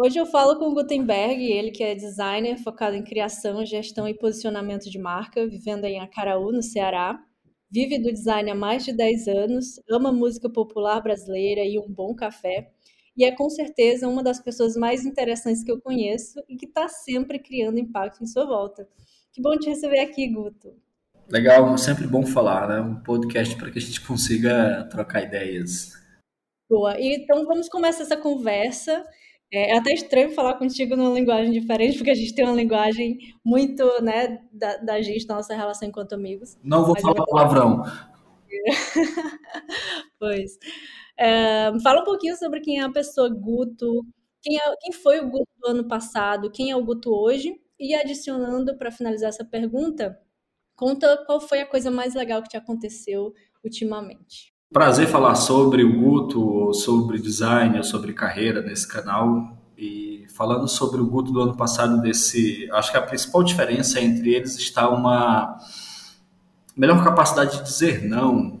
Hoje eu falo com o Gutenberg, ele que é designer focado em criação, gestão e posicionamento de marca, vivendo em Acaraú, no Ceará. Vive do design há mais de 10 anos, ama música popular brasileira e um bom café, e é com certeza uma das pessoas mais interessantes que eu conheço e que está sempre criando impacto em sua volta. Que bom te receber aqui, Guto. Legal, sempre bom falar, né? Um podcast para que a gente consiga trocar ideias. Boa, então vamos começar essa conversa. É, é até estranho falar contigo numa linguagem diferente, porque a gente tem uma linguagem muito, né, da, da gente, da nossa relação enquanto amigos. Não vou falar palavrão. pois. É, fala um pouquinho sobre quem é a pessoa Guto, quem, é, quem foi o Guto do ano passado, quem é o Guto hoje, e adicionando, para finalizar essa pergunta, Conta qual foi a coisa mais legal que te aconteceu ultimamente. Prazer falar sobre o Guto, sobre design, sobre carreira nesse canal. E falando sobre o Guto do ano passado, desse, acho que a principal diferença entre eles está uma melhor capacidade de dizer não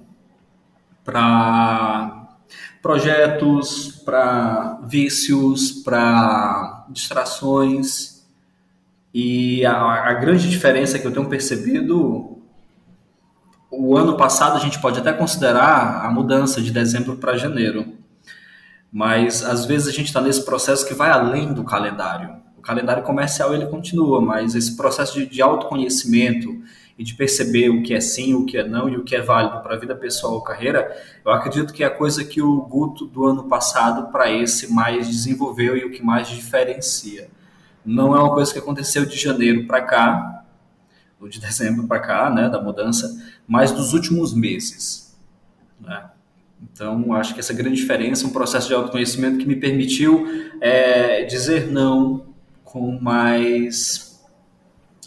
para projetos, para vícios, para distrações e a, a, grande diferença que eu tenho percebido, o ano passado a gente pode até considerar a mudança de dezembro para janeiro, mas às vezes a gente está nesse processo que vai além do calendário. O calendário comercial ele continua, mas esse processo de, de autoconhecimento e de perceber o que é sim, o que é não e o que é válido para a vida pessoal ou carreira, eu acredito que é a coisa que o Guto do ano passado para esse mais desenvolveu e o que mais diferencia não é uma coisa que aconteceu de janeiro para cá, de dezembro para cá, né, da mudança, mas dos últimos meses. Né? Então, acho que essa grande diferença, um processo de autoconhecimento que me permitiu é, dizer não com mais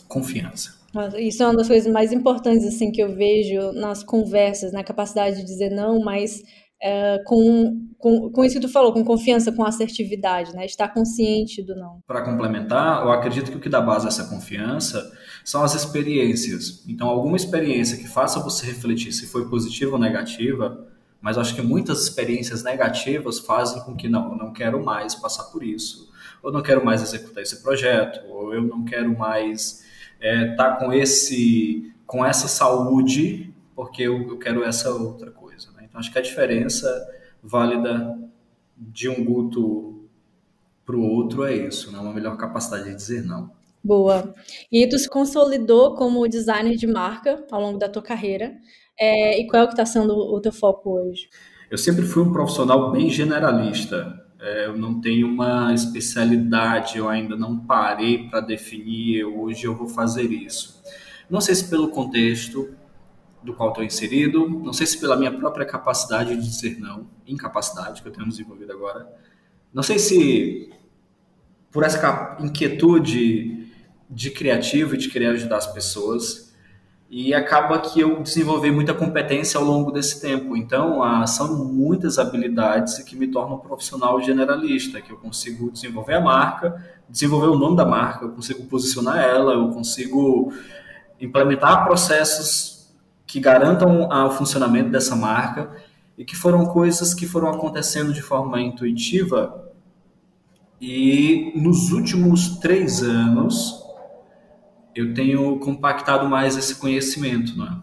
confiança. Isso é uma das coisas mais importantes assim que eu vejo nas conversas, na capacidade de dizer não, mas é, com, com, com isso que tu falou, com confiança, com assertividade, né? Estar consciente do não. Para complementar, eu acredito que o que dá base a essa confiança são as experiências. Então, alguma experiência que faça você refletir se foi positiva ou negativa, mas acho que muitas experiências negativas fazem com que não, eu não quero mais passar por isso, ou não quero mais executar esse projeto, ou eu não quero mais estar é, tá com esse, com essa saúde, porque eu, eu quero essa outra. Então, acho que a diferença válida de um Guto para o outro é isso, né? uma melhor capacidade de dizer não. Boa. E tu se consolidou como designer de marca ao longo da tua carreira. É, e qual é o que está sendo o teu foco hoje? Eu sempre fui um profissional bem generalista. É, eu não tenho uma especialidade, eu ainda não parei para definir, hoje eu vou fazer isso. Não sei se pelo contexto, do qual estou inserido, não sei se pela minha própria capacidade de dizer não, incapacidade que eu tenho desenvolvido agora, não sei se por essa inquietude de criativo e de querer ajudar as pessoas, e acaba que eu desenvolvi muita competência ao longo desse tempo. Então, ah, são muitas habilidades que me tornam um profissional generalista, que eu consigo desenvolver a marca, desenvolver o nome da marca, eu consigo posicionar ela, eu consigo implementar processos que garantam o funcionamento dessa marca e que foram coisas que foram acontecendo de forma intuitiva. E nos últimos três anos eu tenho compactado mais esse conhecimento, não é?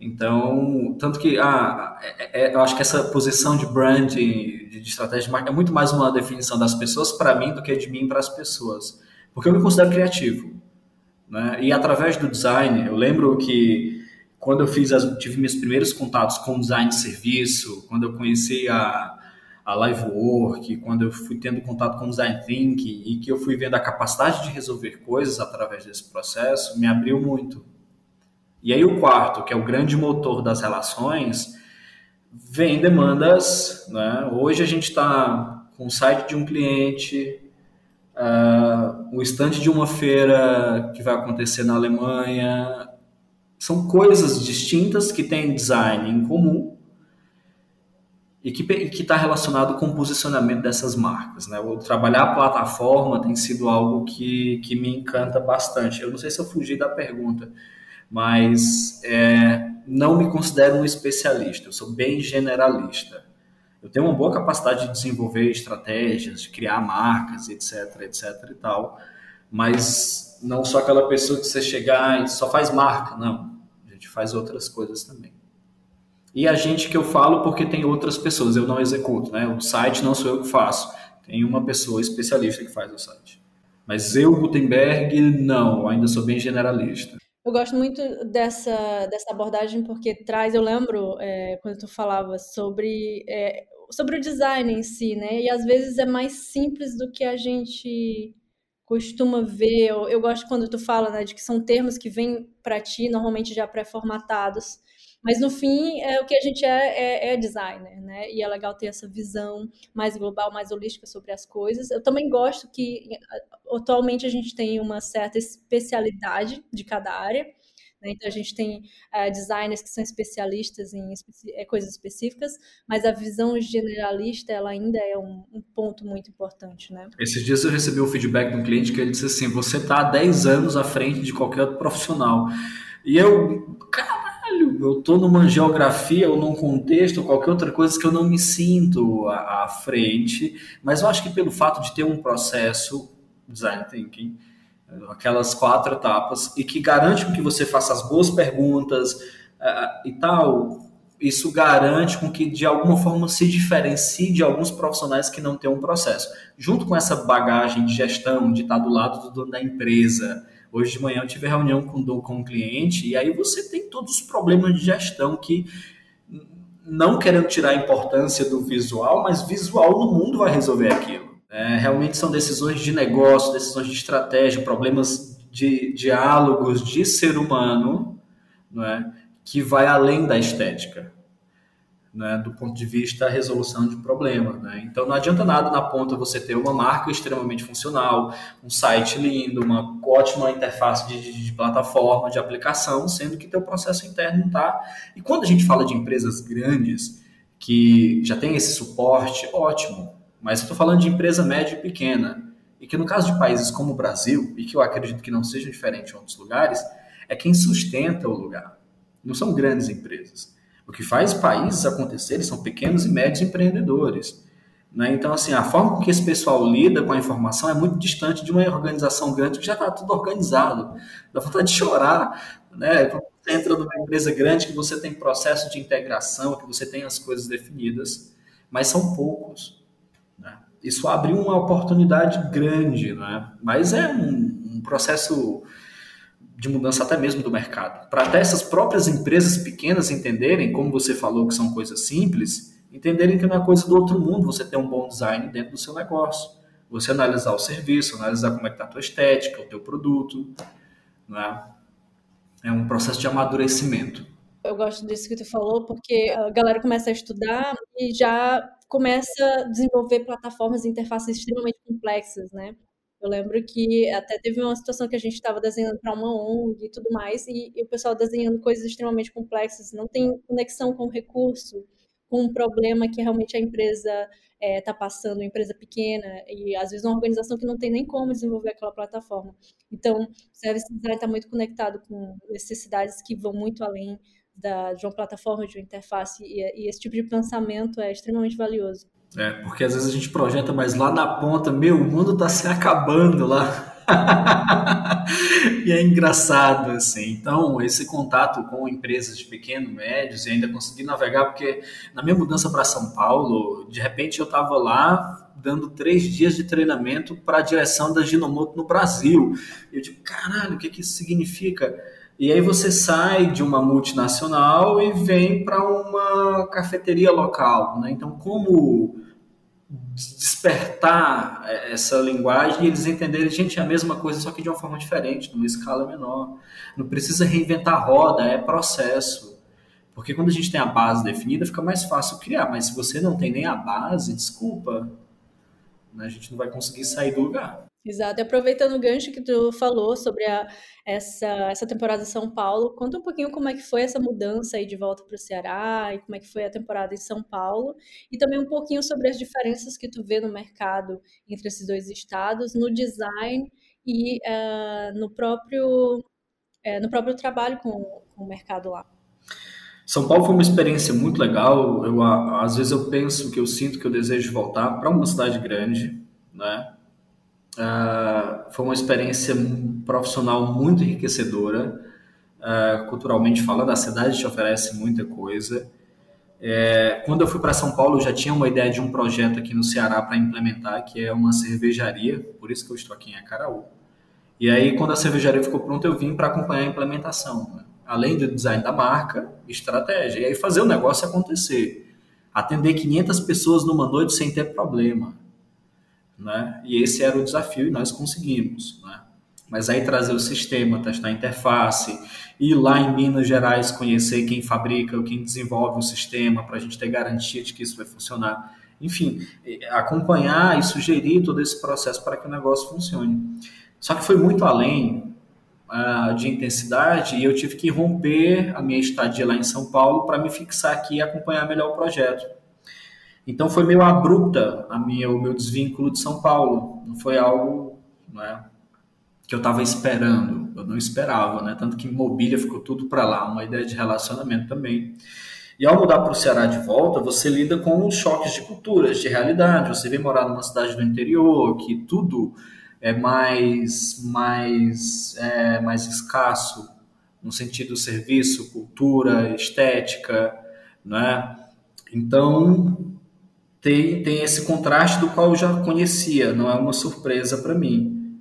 Então, tanto que ah, é, é, eu acho que essa posição de brand, de, de estratégia de marca, é muito mais uma definição das pessoas para mim do que de mim para as pessoas. Porque eu me considero criativo. Né? E através do design, eu lembro que quando eu fiz as, tive meus primeiros contatos com design de serviço, quando eu conheci a, a Live Work, quando eu fui tendo contato com design thinking e que eu fui vendo a capacidade de resolver coisas através desse processo, me abriu muito. E aí o quarto, que é o grande motor das relações, vem demandas. Né? Hoje a gente está com o site de um cliente, uh, o estande de uma feira que vai acontecer na Alemanha, são coisas distintas que têm design em comum e que está relacionado com o posicionamento dessas marcas. Né? O trabalhar a plataforma tem sido algo que, que me encanta bastante. Eu não sei se eu fugi da pergunta, mas é, não me considero um especialista, eu sou bem generalista. Eu tenho uma boa capacidade de desenvolver estratégias, de criar marcas, etc, etc e tal, mas não sou aquela pessoa que você chegar e só faz marca, não. A gente faz outras coisas também. E a gente que eu falo porque tem outras pessoas, eu não executo, né? O site não sou eu que faço, tem uma pessoa especialista que faz o site. Mas eu, Gutenberg, não, ainda sou bem generalista. Eu gosto muito dessa, dessa abordagem porque traz, eu lembro é, quando tu falava sobre, é, sobre o design em si, né? E às vezes é mais simples do que a gente costuma ver. Eu, eu gosto quando tu fala, né, de que são termos que vêm para ti normalmente já pré-formatados. Mas no fim, é, o que a gente é, é, é, designer, né? E é legal ter essa visão mais global, mais holística sobre as coisas. Eu também gosto que atualmente a gente tem uma certa especialidade de cada área. Né? Então a gente tem uh, designers que são especialistas em é, coisas específicas, mas a visão generalista ela ainda é um, um, ponto muito importante, né? Esses dias eu recebi um feedback de um cliente que ele disse assim: você está há 10 anos à frente de qualquer outro profissional. E eu, cara, caralho, eu tô numa geografia ou num contexto ou qualquer outra coisa que eu não me sinto à, à frente, mas eu acho que pelo fato de ter um processo design thinking, aquelas quatro etapas e que garante que você faça as boas perguntas uh, e tal, isso garante com que de alguma forma se diferencie de alguns profissionais que não têm um processo. Junto com essa bagagem de gestão, de estar do lado do dono da empresa, Hoje de manhã eu tive reunião com, com um cliente e aí você tem todos os problemas de gestão que não querendo tirar a importância do visual, mas visual no mundo vai resolver aquilo. É, realmente são decisões de negócio, decisões de estratégia, problemas de diálogos de ser humano, não é? que vai além da estética né, do ponto de vista da resolução de problema. Né? Então não adianta nada na ponta você ter uma marca extremamente funcional, um site lindo, uma ótima interface de, de, de plataforma, de aplicação, sendo que teu processo interno está. E quando a gente fala de empresas grandes que já tem esse suporte, ótimo. Mas eu estou falando de empresa média e pequena. E que no caso de países como o Brasil, e que eu acredito que não seja diferente em outros lugares, é quem sustenta o lugar. Não são grandes empresas. O que faz países acontecerem são pequenos e médios empreendedores. Né? Então, assim, a forma com que esse pessoal lida com a informação é muito distante de uma organização grande que já está tudo organizado. Dá vontade de chorar. Né? Você entra numa empresa grande que você tem processo de integração, que você tem as coisas definidas, mas são poucos. Isso abre uma oportunidade grande, né? mas é um, um processo de mudança até mesmo do mercado. Para até essas próprias empresas pequenas entenderem, como você falou que são coisas simples, entenderem que não é coisa do outro mundo você ter um bom design dentro do seu negócio. Você analisar o serviço, analisar como é que está a tua estética, o teu produto. Né? É um processo de amadurecimento. Eu gosto disso que tu falou, porque a galera começa a estudar e já começa a desenvolver plataformas e interfaces extremamente complexas, né? Eu lembro que até teve uma situação que a gente estava desenhando para uma ONG e tudo mais, e, e, o pessoal desenhando coisas extremamente complexas, não tem conexão com o recurso, com um problema que realmente a empresa está é, passando, uma empresa pequena, e às vezes uma organização que não tem nem como desenvolver aquela plataforma. Então, o Service Design está muito conectado com necessidades que vão muito além da, de uma plataforma, de uma interface, e, e esse tipo de pensamento é extremamente valioso. É, porque às vezes a gente projeta, mas lá na ponta, meu, o mundo está se acabando lá. e é engraçado, assim. Então, esse contato com empresas de pequeno, médios, e ainda consegui navegar, porque na minha mudança para São Paulo, de repente eu estava lá dando três dias de treinamento para a direção da Ginomoto no Brasil. Eu digo, caralho, o que, que isso significa? E aí você sai de uma multinacional e vem para uma cafeteria local, né? Então, como despertar essa linguagem e eles entenderem, gente, é a mesma coisa, só que de uma forma diferente, numa escala menor. Não precisa reinventar a roda, é processo. Porque quando a gente tem a base definida, fica mais fácil criar, mas se você não tem nem a base, desculpa, né? a gente não vai conseguir sair do lugar. Exato. E aproveitando o gancho que tu falou sobre a, essa, essa temporada em São Paulo, conta um pouquinho como é que foi essa mudança aí de volta para o Ceará e como é que foi a temporada em São Paulo e também um pouquinho sobre as diferenças que tu vê no mercado entre esses dois estados, no design e uh, no próprio uh, no próprio trabalho com, com o mercado lá. São Paulo foi uma experiência muito legal. Eu, às vezes eu penso que eu sinto que eu desejo voltar para uma cidade grande, né? Uh, foi uma experiência profissional muito enriquecedora. Uh, culturalmente falando, a cidade te oferece muita coisa. É, quando eu fui para São Paulo, eu já tinha uma ideia de um projeto aqui no Ceará para implementar, que é uma cervejaria, por isso que eu estou aqui em Acaraú. E aí, quando a cervejaria ficou pronta, eu vim para acompanhar a implementação. Né? Além do design da marca, estratégia. E aí, fazer o negócio acontecer. Atender 500 pessoas numa noite sem ter problema. Né? E esse era o desafio e nós conseguimos. Né? Mas aí trazer o sistema, testar a interface, ir lá em Minas Gerais conhecer quem fabrica ou quem desenvolve o sistema para a gente ter garantia de que isso vai funcionar. Enfim, acompanhar e sugerir todo esse processo para que o negócio funcione. Só que foi muito além uh, de intensidade e eu tive que romper a minha estadia lá em São Paulo para me fixar aqui e acompanhar melhor o projeto. Então foi meio abrupta a minha, o meu desvínculo de São Paulo. Não foi algo né, que eu estava esperando. Eu não esperava, né? Tanto que mobília ficou tudo para lá, uma ideia de relacionamento também. E ao mudar para o Ceará de volta, você lida com os choques de culturas, de realidade. Você vem morar numa cidade do interior, que tudo é mais, mais, é, mais escasso, no sentido serviço, cultura, estética, né? Então, tem, tem esse contraste do qual eu já conhecia, não é uma surpresa para mim.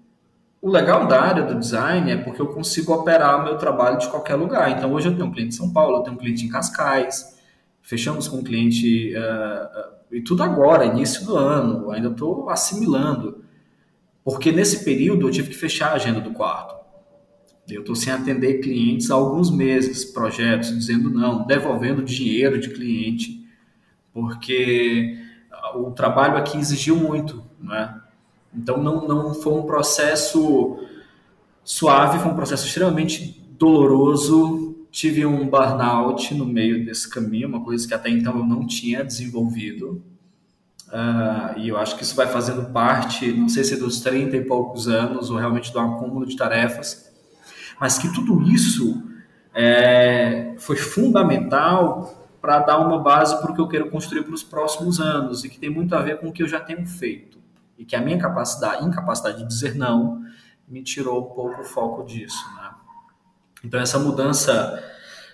O legal da área do design é porque eu consigo operar o meu trabalho de qualquer lugar. Então, hoje eu tenho um cliente em São Paulo, eu tenho um cliente em Cascais, fechamos com um cliente, uh, uh, e tudo agora, início do ano, ainda estou assimilando. Porque nesse período eu tive que fechar a agenda do quarto. Eu estou sem atender clientes há alguns meses, projetos, dizendo não, devolvendo dinheiro de cliente, porque o trabalho aqui exigiu muito, né? Então não, não foi um processo suave, foi um processo extremamente doloroso. Tive um burnout no meio desse caminho, uma coisa que até então eu não tinha desenvolvido. Uh, e eu acho que isso vai fazendo parte, não sei se dos 30 e poucos anos, ou realmente do acúmulo de tarefas, mas que tudo isso é, foi fundamental para dar uma base para o que eu quero construir para os próximos anos e que tem muito a ver com o que eu já tenho feito. E que a minha capacidade, incapacidade de dizer não me tirou um pouco o foco disso. Né? Então, essa mudança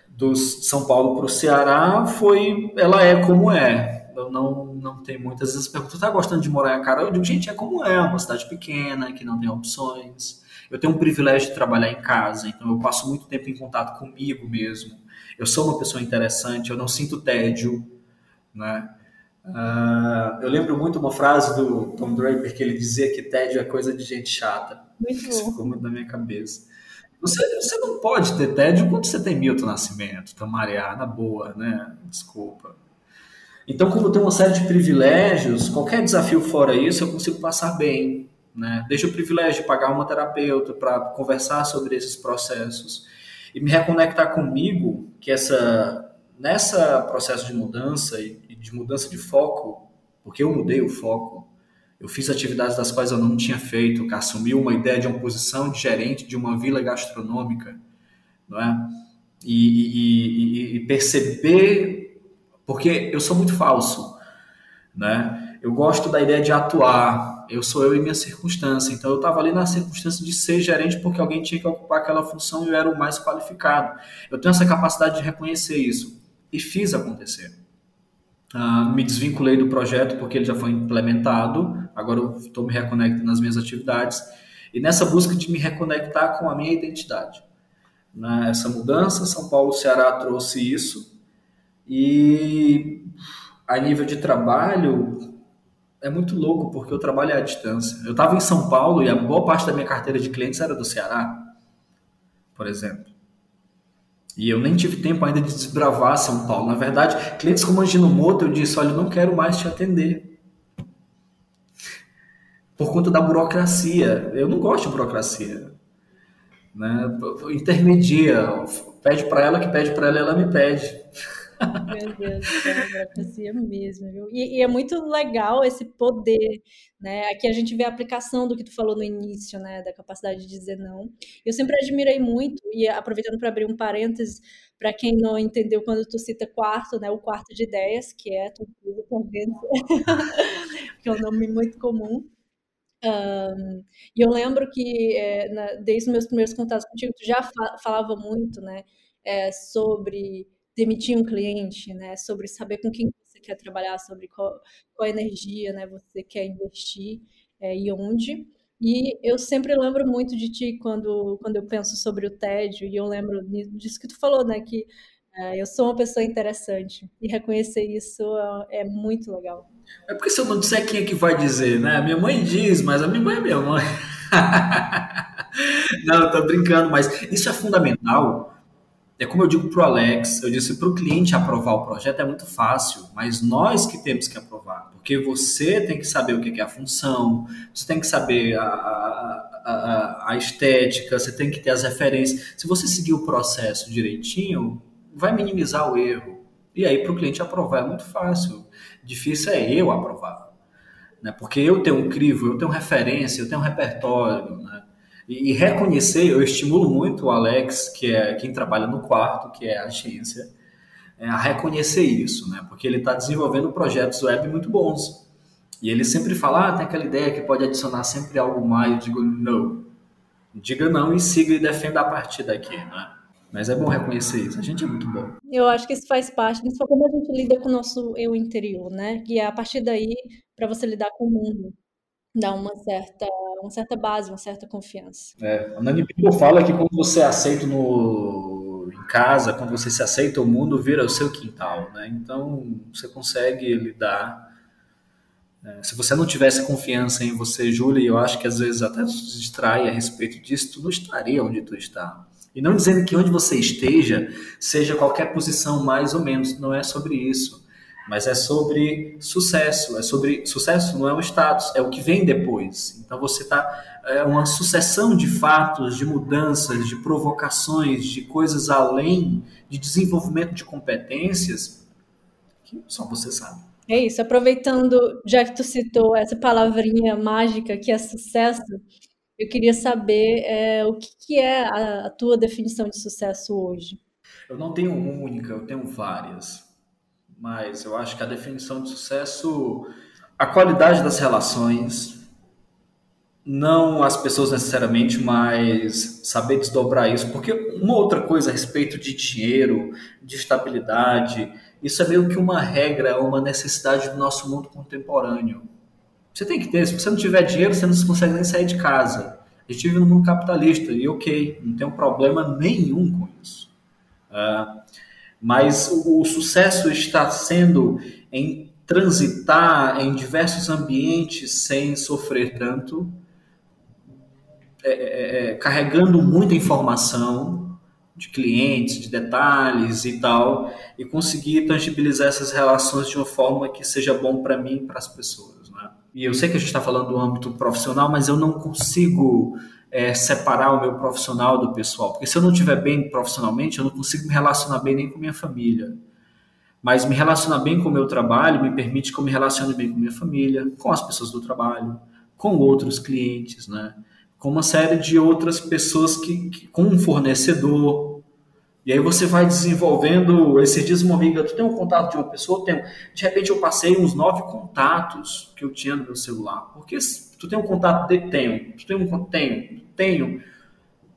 do São Paulo para o Ceará foi, ela é como é eu não, não tenho muitas vezes perguntam, tá gostando de morar em Acará? Eu digo, gente, é como é, uma cidade pequena, que não tem opções. Eu tenho um privilégio de trabalhar em casa, então eu passo muito tempo em contato comigo mesmo. Eu sou uma pessoa interessante, eu não sinto tédio, né? Uh, eu lembro muito uma frase do Tom Draper que ele dizia que tédio é coisa de gente chata. Muito Isso ficou muito na minha cabeça. Você, você não pode ter tédio quando você tem Milton Nascimento, Tamariá, na boa, né? Desculpa. Então, como eu tenho uma série de privilégios, qualquer desafio fora isso eu consigo passar bem. Né? Desde o privilégio de pagar uma terapeuta para conversar sobre esses processos e me reconectar comigo, que essa nessa processo de mudança e de mudança de foco, porque eu mudei o foco, eu fiz atividades das quais eu não tinha feito, que assumi uma ideia de uma posição de gerente de uma vila gastronômica, não é? E, e, e perceber porque eu sou muito falso, né? Eu gosto da ideia de atuar. Eu sou eu e minha circunstância. Então eu estava ali na circunstância de ser gerente porque alguém tinha que ocupar aquela função e eu era o mais qualificado. Eu tenho essa capacidade de reconhecer isso e fiz acontecer. Uh, me desvinculei do projeto porque ele já foi implementado. Agora eu estou me reconectando nas minhas atividades e nessa busca de me reconectar com a minha identidade. Né? Essa mudança, São Paulo, Ceará trouxe isso e a nível de trabalho, é muito louco, porque eu trabalho à distância. Eu estava em São Paulo e a boa parte da minha carteira de clientes era do Ceará, por exemplo. E eu nem tive tempo ainda de desbravar São Paulo. Na verdade, clientes como Angino Moto, eu disse: olha, eu não quero mais te atender. Por conta da burocracia. Eu não gosto de burocracia. Né? Intermedia. Pede para ela que pede para ela, ela me pede. Meu Deus, é burocracia mesmo, viu? E, e, é muito legal esse poder, né? Aqui a gente vê a aplicação do que tu falou no início, né? Da capacidade de dizer não. Eu sempre admirei muito, e aproveitando para abrir um parênteses, para quem não entendeu quando tu cita quarto, né? O quarto de ideias, que é tudo que é um nome muito comum. Um, e eu lembro que é, na, desde os meus primeiros contatos contigo, tu já fa falava muito, né? É, sobre demitir um cliente, né? Sobre saber com quem você quer trabalhar, sobre qual, qual energia, né? Você quer investir é, e onde. E eu sempre lembro muito de ti quando, quando eu penso sobre o tédio, e eu lembro disso que tu falou, né? Que é, eu sou uma pessoa interessante. E reconhecer isso é, é, muito legal. É porque se eu não disser quem é que vai dizer, né? Minha mãe diz, mas a minha mãe é minha mãe. não, eu tô brincando, mas isso é fundamental é como eu digo para o Alex, eu disse para o cliente aprovar o projeto é muito fácil, mas nós que temos que aprovar, porque você tem que saber o que é a função, você tem que saber a, a, a, a estética, você tem que ter as referências. Se você seguir o processo direitinho, vai minimizar o erro. E aí para o cliente aprovar é muito fácil. Difícil é eu aprovar, né? Porque eu tenho um crivo, eu tenho referência, eu tenho um repertório, né? E, reconhecer, eu estimulo muito o Alex, que é quem trabalha no quarto, que é a agência, é, a reconhecer isso, né? Porque ele está desenvolvendo projetos web muito bons. E ele sempre fala, ah, tem aquela ideia que pode adicionar sempre algo mais. Eu digo, não. Diga não e siga e defenda a partir daqui, né? Mas é bom reconhecer isso. A gente é muito bom. Eu acho que isso faz parte, disso como a gente lida com o nosso eu interior, né? E é a partir daí, para você lidar com o mundo, dá uma certa uma certa base, uma certa confiança. É, a Nani Pinto fala que quando você é aceito no, em casa, quando você se aceita, o mundo vira o seu quintal, né? Então, você consegue lidar... É, se você não tivesse confiança em você, Júlia, eu acho que às vezes até se distrai a respeito disso, tu não estaria onde tu está. E não dizendo que onde você esteja seja qualquer posição mais ou menos, não é sobre isso mas é sobre sucesso, é sobre sucesso não é um status, é o que vem depois. Então você está é uma sucessão de fatos, de mudanças, de provocações, de coisas além de desenvolvimento de competências que só você sabe. É isso, aproveitando, já que tu citou essa palavrinha mágica que é sucesso, eu queria saber é, o que, que é a, a tua definição de sucesso hoje. Eu não tenho uma única, eu tenho várias mas eu acho que a definição de sucesso, a qualidade das relações, não as pessoas necessariamente, mas saber desdobrar isso, porque uma outra coisa a respeito de dinheiro, de estabilidade, isso é meio que uma regra, uma necessidade do nosso mundo contemporâneo. Você tem que ter, se você não tiver dinheiro, você não consegue nem sair de casa. A gente vive no mundo capitalista e ok, não tem um problema nenhum com isso. Uh, mas o, o sucesso está sendo em transitar em diversos ambientes sem sofrer tanto, é, é, é, carregando muita informação de clientes, de detalhes e tal, e conseguir tangibilizar essas relações de uma forma que seja bom para mim e para as pessoas. Né? E eu sei que a gente está falando do âmbito profissional, mas eu não consigo é, separar o meu profissional do pessoal. Porque se eu não estiver bem profissionalmente, eu não consigo me relacionar bem nem com minha família. Mas me relacionar bem com o meu trabalho me permite que eu me relacione bem com minha família, com as pessoas do trabalho, com outros clientes, né? com uma série de outras pessoas que, que com um fornecedor. E aí você vai desenvolvendo. Esses dias, uma amiga, tu tem um contato de uma pessoa? Tenho. De repente eu passei uns nove contatos que eu tinha no meu celular. Porque tu tem um contato? De, tenho. Tu tem um tenho tenho,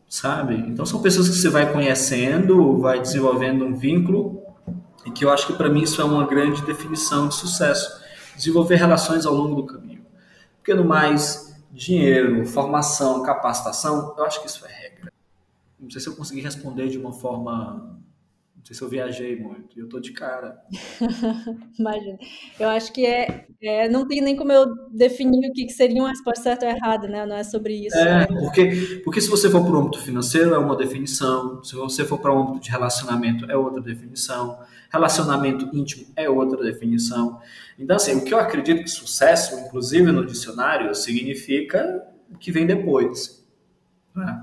sabe? Então são pessoas que você vai conhecendo, vai desenvolvendo um vínculo e que eu acho que para mim isso é uma grande definição de sucesso, desenvolver relações ao longo do caminho. Porque no mais, dinheiro, formação, capacitação, eu acho que isso é regra. Não sei se eu consegui responder de uma forma não sei se eu viajei muito, e eu tô de cara. Imagina. Eu acho que é, é, Não tem nem como eu definir o que, que seria uma resposta certa ou errada, né? Não é sobre isso. É, né? porque, porque se você for para o âmbito financeiro, é uma definição. Se você for para o âmbito de relacionamento, é outra definição. Relacionamento íntimo é outra definição. Então, assim, o que eu acredito que sucesso, inclusive no dicionário, significa o que vem depois. Né?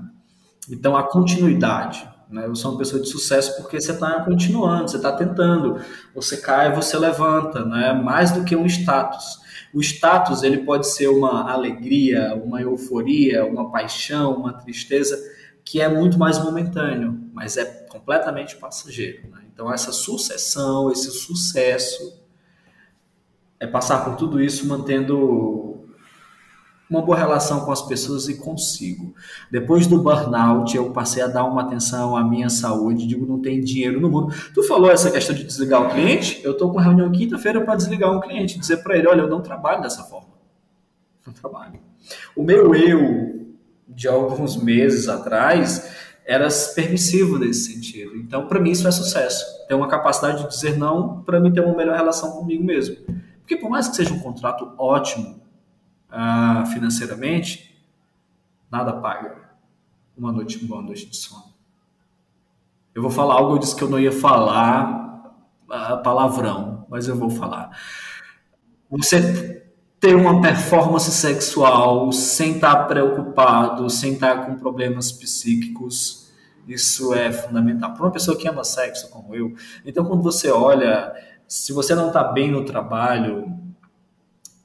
Então, a continuidade Né? Você é uma pessoa de sucesso porque você está continuando, você está tentando. Você cai, você levanta, né? mais do que um status. O status ele pode ser uma alegria, uma euforia, uma paixão, uma tristeza que é muito mais momentâneo, mas é completamente passageiro. Né? Então essa sucessão, esse sucesso é passar por tudo isso mantendo uma boa relação com as pessoas e consigo. Depois do burnout, eu passei a dar uma atenção à minha saúde, digo, não tem dinheiro no mundo. Tu falou essa questão de desligar o cliente, eu estou com reunião quinta-feira para desligar um cliente, dizer para ele, olha, eu não trabalho dessa forma. Não trabalho. O meu eu de alguns meses atrás era permissivo nesse sentido. Então, para mim, isso é sucesso. Ter uma capacidade de dizer não para mim ter uma melhor relação comigo mesmo. Porque por mais que seja um contrato ótimo, ah, financeiramente, nada paga uma noite, uma boa noite de sono. Eu vou falar algo, eu disse que eu não ia falar uh, palavrão, mas eu vou falar. Você ter uma performance sexual sem estar preocupado, sem estar com problemas psíquicos, isso é fundamental. Para uma pessoa que ama sexo como eu, então quando você olha, se você não está bem no trabalho,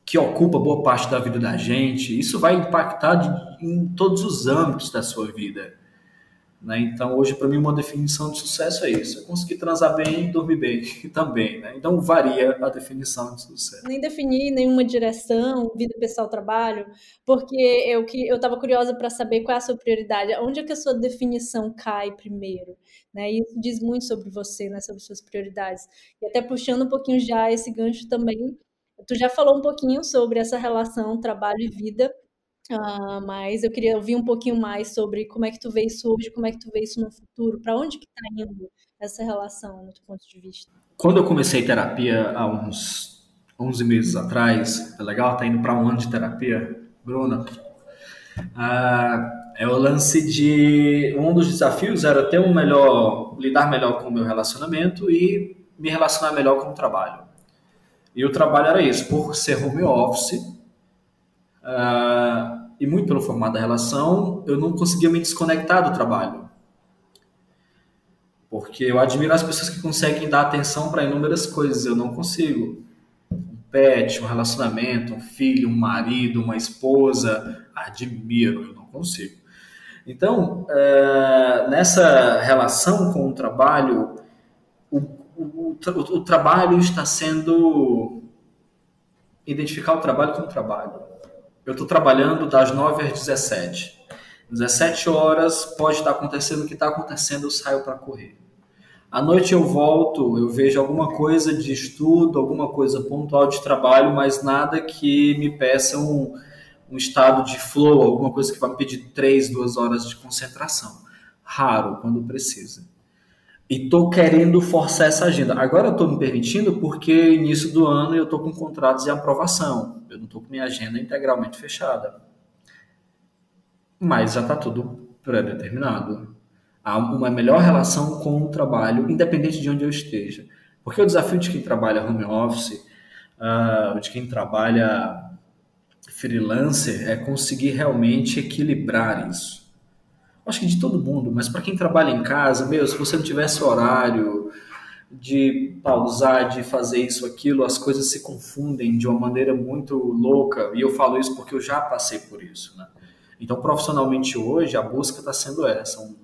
que ocupa boa parte da vida da gente, isso vai impactar de, em todos os âmbitos da sua vida. Né? Então, hoje, para mim, uma definição de sucesso é isso: é conseguir transar bem e dormir bem também. Né? Então, varia a definição de sucesso. Nem definir nenhuma direção, vida pessoal, trabalho, porque eu que eu estava curiosa para saber qual é a sua prioridade, onde é que a sua definição cai primeiro. Né? E isso diz muito sobre você, né? sobre suas prioridades. E até puxando um pouquinho já esse gancho também Tu já falou um pouquinho sobre essa relação trabalho e vida, uh, mas eu queria ouvir um pouquinho mais sobre como é que tu vê isso hoje, como é que tu vê isso no futuro, para onde que está indo essa relação, no teu ponto de vista? Quando eu comecei terapia há uns 11 meses atrás, é legal, tá indo para um ano de terapia, Bruna. Uh, é o lance de um dos desafios era ter um melhor, lidar melhor com o meu relacionamento e me relacionar melhor com o trabalho. E o trabalho era isso, por ser home office, uh, e muito pelo formato da relação, eu não conseguia me desconectar do trabalho. Porque eu admiro as pessoas que conseguem dar atenção para inúmeras coisas, eu não consigo. Um pet, um relacionamento, um filho, um marido, uma esposa, admiro, eu não consigo. Então, uh, nessa relação com o trabalho, o o, trabalho está sendo. Identificar o trabalho como trabalho. Eu estou trabalhando das 9 às 17. 17 horas pode estar acontecendo o que está acontecendo, eu saio para correr. À noite eu volto, eu vejo alguma coisa de estudo, alguma coisa pontual de trabalho, mas nada que me peça um, um estado de flow, alguma coisa que vai me pedir 3, 2 horas de concentração. Raro, quando precisa. E tô querendo forçar essa agenda. Agora eu tô me permitindo porque início do ano eu tô com contratos de aprovação. Eu não tô com minha agenda integralmente fechada. Mas já tá tudo pré-determinado. Há uma melhor relação com o trabalho, independente de onde eu esteja. Porque o desafio de quem trabalha home office, uh, de quem trabalha freelancer, é conseguir realmente equilibrar isso acho que de todo mundo, mas para quem trabalha em casa, meu, se você não tivesse horário de pausar, de fazer isso, aquilo, as coisas se confundem de uma maneira muito louca, e eu falo isso porque eu já passei por isso, né? Então, profissionalmente hoje, a busca está sendo essa, um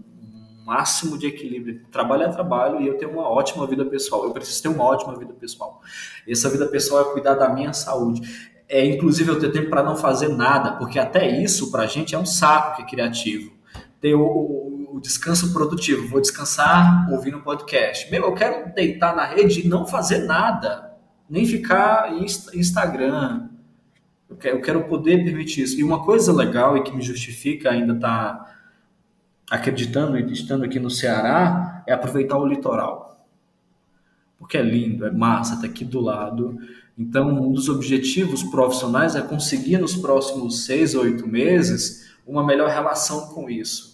máximo de equilíbrio. Trabalho é trabalho e eu tenho uma ótima vida pessoal. Eu preciso ter uma ótima vida pessoal. Essa vida pessoal é cuidar da minha saúde. É, inclusive, eu ter tempo para não fazer nada, porque até isso, para a gente, é um saco que é criativo ter o, o, o, descanso produtivo. Vou descansar ouvindo um podcast. Meu, eu quero deitar na rede e não fazer nada, nem ficar em Instagram. Eu quero, eu quero poder permitir isso. E uma coisa legal e que me justifica ainda estar tá acreditando e estando aqui no Ceará é aproveitar o litoral. Porque é lindo, é massa, tá aqui do lado. Então, um dos objetivos profissionais é conseguir nos próximos seis ou oito meses uma melhor relação com isso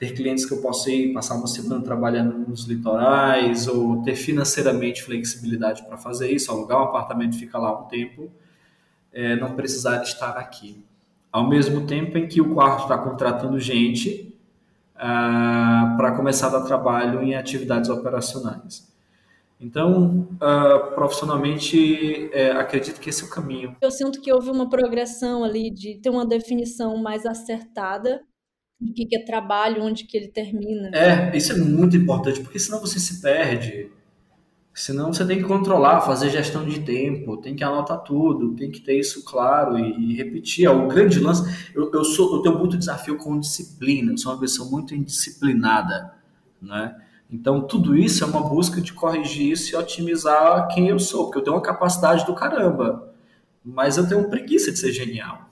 ter clientes que eu possa ir passar uma semana trabalhando nos litorais ou ter financeiramente flexibilidade para fazer isso, alugar um apartamento e ficar lá um tempo, é, não precisar estar aqui. Ao mesmo tempo em que o quarto está contratando gente, uh, para começar a dar trabalho em atividades operacionais. Então, uh, profissionalmente, é, acredito que esse é o caminho. Eu sinto que houve uma progressão ali de ter uma definição mais acertada do que é trabalho, onde que ele termina. É, isso é muito importante, porque senão você se perde. Senão você tem que controlar, fazer gestão de tempo, tem que anotar tudo, tem que ter isso claro e, e repetir. É o grande lance. Eu, eu, sou, eu tenho muito desafio com disciplina, eu sou uma pessoa muito indisciplinada, né? Então, tudo isso é uma busca de corrigir isso e otimizar quem eu sou, porque eu tenho uma capacidade do caramba, mas eu tenho preguiça de ser genial.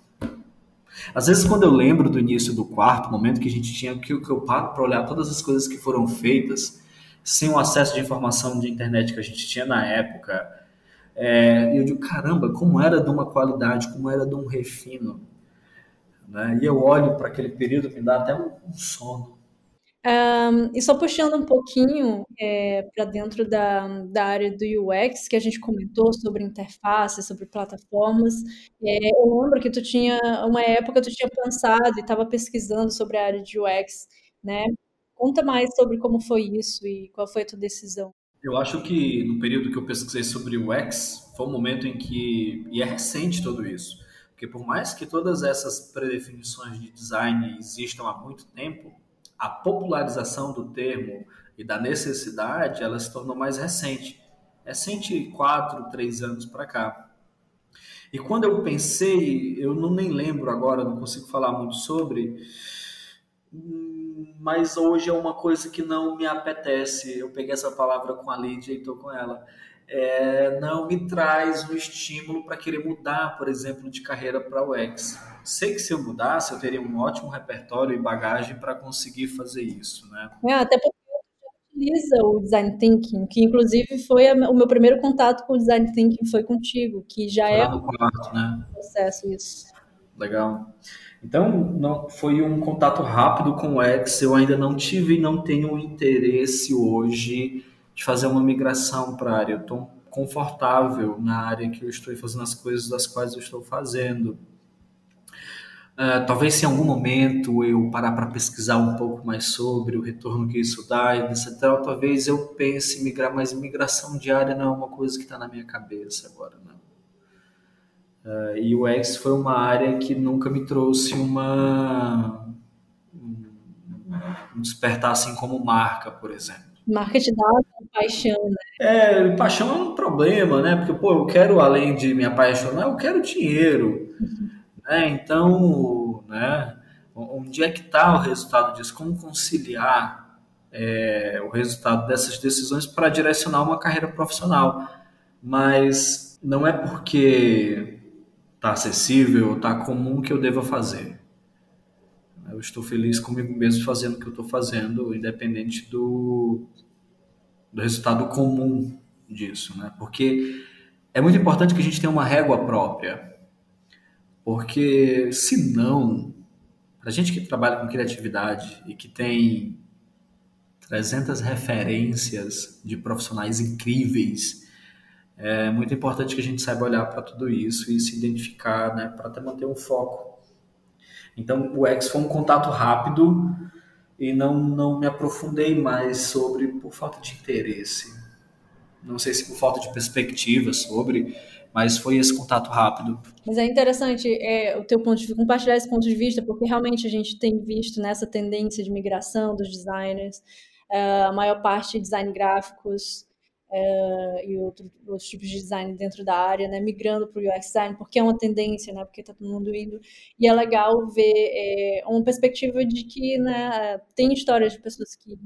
Às vezes, quando eu lembro do início do quarto, momento que a gente tinha, que, que eu paro para olhar todas as coisas que foram feitas, sem o acesso de informação de internet que a gente tinha na época, é, eu digo, caramba, como era de uma qualidade, como era de um refino. Né? E eu olho para aquele período, me dá até um, um sono. Um, e só puxando um pouquinho é, para dentro da, da área do UX, que a gente comentou sobre interfaces, sobre plataformas, é, eu lembro que tu tinha, uma época tu tinha pensado e estava pesquisando sobre a área de UX, né? Conta mais sobre como foi isso e qual foi a tua decisão. Eu acho que no período que eu pesquisei sobre UX, foi um momento em que, e é recente tudo isso, porque por mais que todas essas predefinições de design existam há muito tempo, a popularização do termo e da necessidade, ela se tornou mais recente. Recente quatro, três anos para cá. E quando eu pensei, eu não nem lembro agora, não consigo falar muito sobre, mas hoje é uma coisa que não me apetece. Eu peguei essa palavra com a Lídia e estou com ela. É, não me traz um estímulo para querer mudar, por exemplo, de carreira para o UX sei que se eu mudasse, eu teria um ótimo repertório e bagagem para conseguir fazer isso, né? É, até porque utiliza o design thinking, que inclusive foi o meu primeiro contato com o design thinking foi contigo, que já é um quarto, né? processo isso. Legal. Então, não foi um contato rápido com o X. Eu ainda não tive e não tenho interesse hoje de fazer uma migração para a área. Eu estou confortável na área que eu estou fazendo as coisas das quais eu estou fazendo. Uh, talvez se em algum momento eu parar para pesquisar um pouco mais sobre o retorno que isso dá, etc. Talvez eu pense em migrar, mas migração diária não é uma coisa que está na minha cabeça agora, não. Uh, e o X foi uma área que nunca me trouxe uma um despertar assim como marca, por exemplo. Marca te dá paixão, né? É, paixão é um problema, né? Porque, pô, eu quero, além de me apaixonar, eu quero dinheiro. Uhum. Né? Então, né, onde é que está o resultado disso? Como conciliar é, o resultado dessas decisões para direcionar uma carreira profissional? Mas não é porque está acessível, está comum que eu deva fazer. Eu estou feliz comigo mesmo fazendo o que eu estou fazendo, independente do, do resultado comum disso, né? Porque é muito importante que a gente tenha uma régua própria. Porque, se não, a gente que trabalha com criatividade e que tem 300 referências de profissionais incríveis, é muito importante que a gente saiba olhar para tudo isso e se identificar, né, para até manter um foco. Então, o X foi um contato rápido e não, não me aprofundei mais sobre por falta de interesse. Não sei se por falta de perspectiva sobre, mas foi esse contato rápido. Mas é interessante é, o teu ponto de compartilhar esse ponto de vista, porque realmente a gente tem visto nessa tendência de migração dos designers, uh, a maior parte de design gráficos uh, e outro, outros tipos de design dentro da área, né, migrando para o UX design, porque é uma tendência, né, porque está todo mundo indo, e é legal ver é, uma perspectiva de que né, tem histórias de pessoas que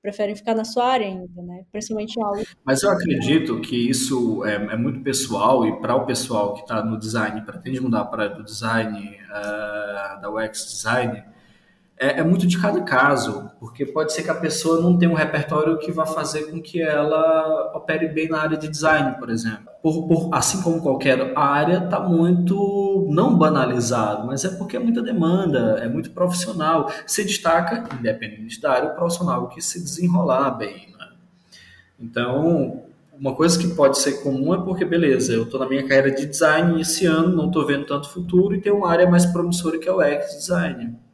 preferem ficar na sua área ainda, né? Principalmente algo. Mas eu acredito que isso é, é muito pessoal e para o pessoal que está no design, pretende mudar para o design, uh, da UX design, é, é, muito de cada caso, porque pode ser que a pessoa não tenha um repertório que vá fazer com que ela opere bem na área de design, por exemplo. Por, por, assim como qualquer área, está muito, não banalizado, mas é porque é muita demanda, é muito profissional. Se destaca, independente da área, o profissional que se desenrolar bem. Né? Então, uma coisa que pode ser comum é porque, beleza, eu estou na minha carreira de design esse ano, não estou vendo tanto futuro e tem uma área mais promissora que é o UX design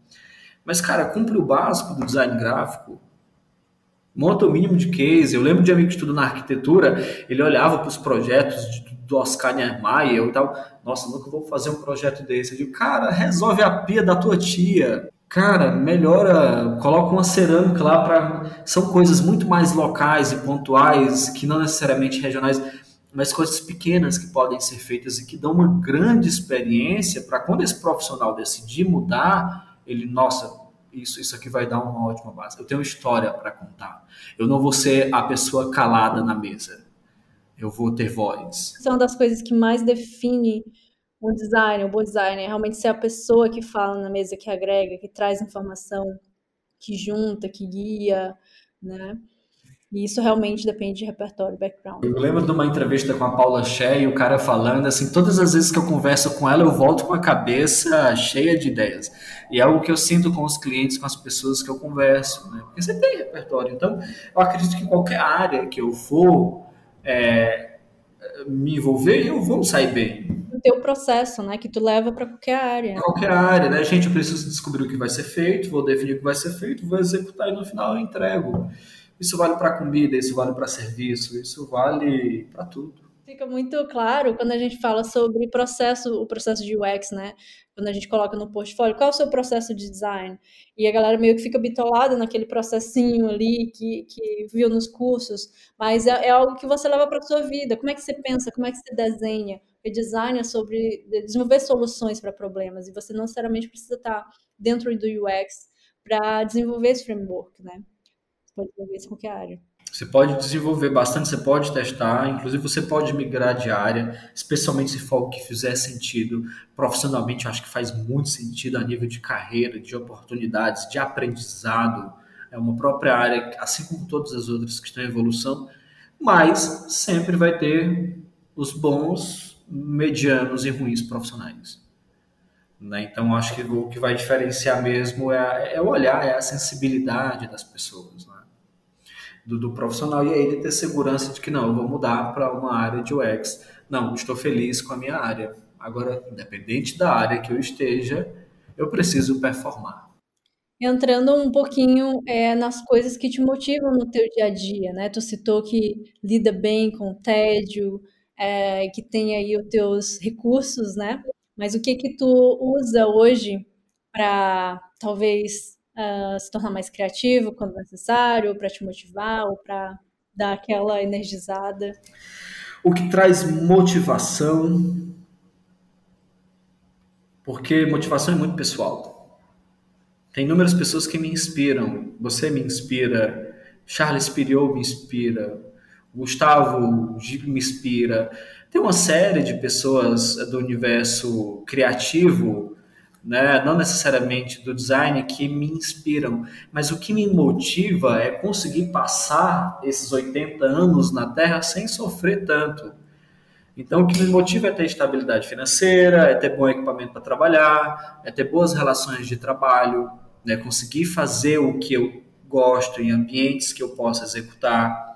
Mas, cara, cumpre o básico do design gráfico. Monta o mínimo de case. Eu lembro de amigo que estudo na arquitetura, ele olhava para os projetos de, do Oscar Niemeyer e tal. Nossa, nunca vou fazer um projeto desse. Eu digo, cara, resolve a pia da tua tia. Cara, melhora, coloca uma cerâmica lá para. São coisas muito mais locais e pontuais, que não necessariamente regionais, mas coisas pequenas que podem ser feitas e que dão uma grande experiência para quando esse profissional decidir mudar, ele, nossa, isso, isso aqui vai dar uma ótima base. Eu tenho história para contar. Eu não vou ser a pessoa calada na mesa. Eu vou ter voz. São das coisas que mais define um designer, um bom designer, realmente ser a pessoa que fala na mesa, que agrega, que traz informação, que junta, que guia, né? E isso realmente depende de repertório, background. Eu lembro de uma entrevista com a Paula Shea e o cara falando assim, todas as vezes que eu converso com ela, eu volto com a cabeça cheia de ideias. E é algo que eu sinto com os clientes, com as pessoas que eu converso, né? Porque você tem repertório. Então, eu acredito que qualquer área que eu for é, me envolver, eu vou sair bem teu processo, né? Que tu leva para qualquer área. Qualquer área, né? Gente, eu preciso descobrir o que vai ser feito, vou definir o que vai ser feito, vou executar e no final eu entrego. Isso vale para comida, isso vale para serviço, isso vale para tudo. Fica muito claro quando a gente fala sobre processo, o processo de UX, né? Quando a gente coloca no portfólio, qual é o seu processo de design? E a galera meio que fica bitolada naquele processinho ali que, que viu nos cursos, mas é, é algo que você leva para sua vida. Como é que você pensa? Como é que você desenha? Porque design é sobre desenvolver soluções para problemas e você não necessariamente precisa estar dentro do UX para desenvolver esse framework, né? Pode desenvolver isso em qualquer área. Você pode desenvolver bastante, você pode testar, inclusive você pode migrar de área, especialmente se for o que fizer sentido. Profissionalmente, eu acho que faz muito sentido a nível de carreira, de oportunidades, de aprendizado. É uma própria área, assim como todas as outras que estão em evolução, mas sempre vai ter os bons, medianos e ruins profissionais. Né? Então, acho que o que vai diferenciar mesmo é, é o olhar, é a sensibilidade das pessoas. Né? Do, do, profissional e aí ele ter segurança de que não, eu vou mudar para uma área de UX. Não, estou feliz com a minha área. Agora, independente da área que eu esteja, eu preciso performar. Entrando um pouquinho é, nas coisas que te motivam no teu dia a dia, né? Tu citou que lida bem com o tédio, é, que tem aí os teus recursos, né? Mas o que que tu usa hoje para talvez uh, se tornar mais criativo quando necessário, ou para te motivar, ou para dar aquela energizada? O que traz motivação, porque motivação é muito pessoal. Tem inúmeras pessoas que me inspiram. Você me inspira, Charles Piriot me inspira, Gustavo me inspira. Tem uma série de pessoas do universo criativo né? não necessariamente do design, que me inspiram, mas o que me motiva é conseguir passar esses 80 anos na Terra sem sofrer tanto. Então, o que me motiva é ter estabilidade financeira, é ter bom equipamento para trabalhar, é ter boas relações de trabalho, né? conseguir fazer o que eu gosto em ambientes que eu possa executar.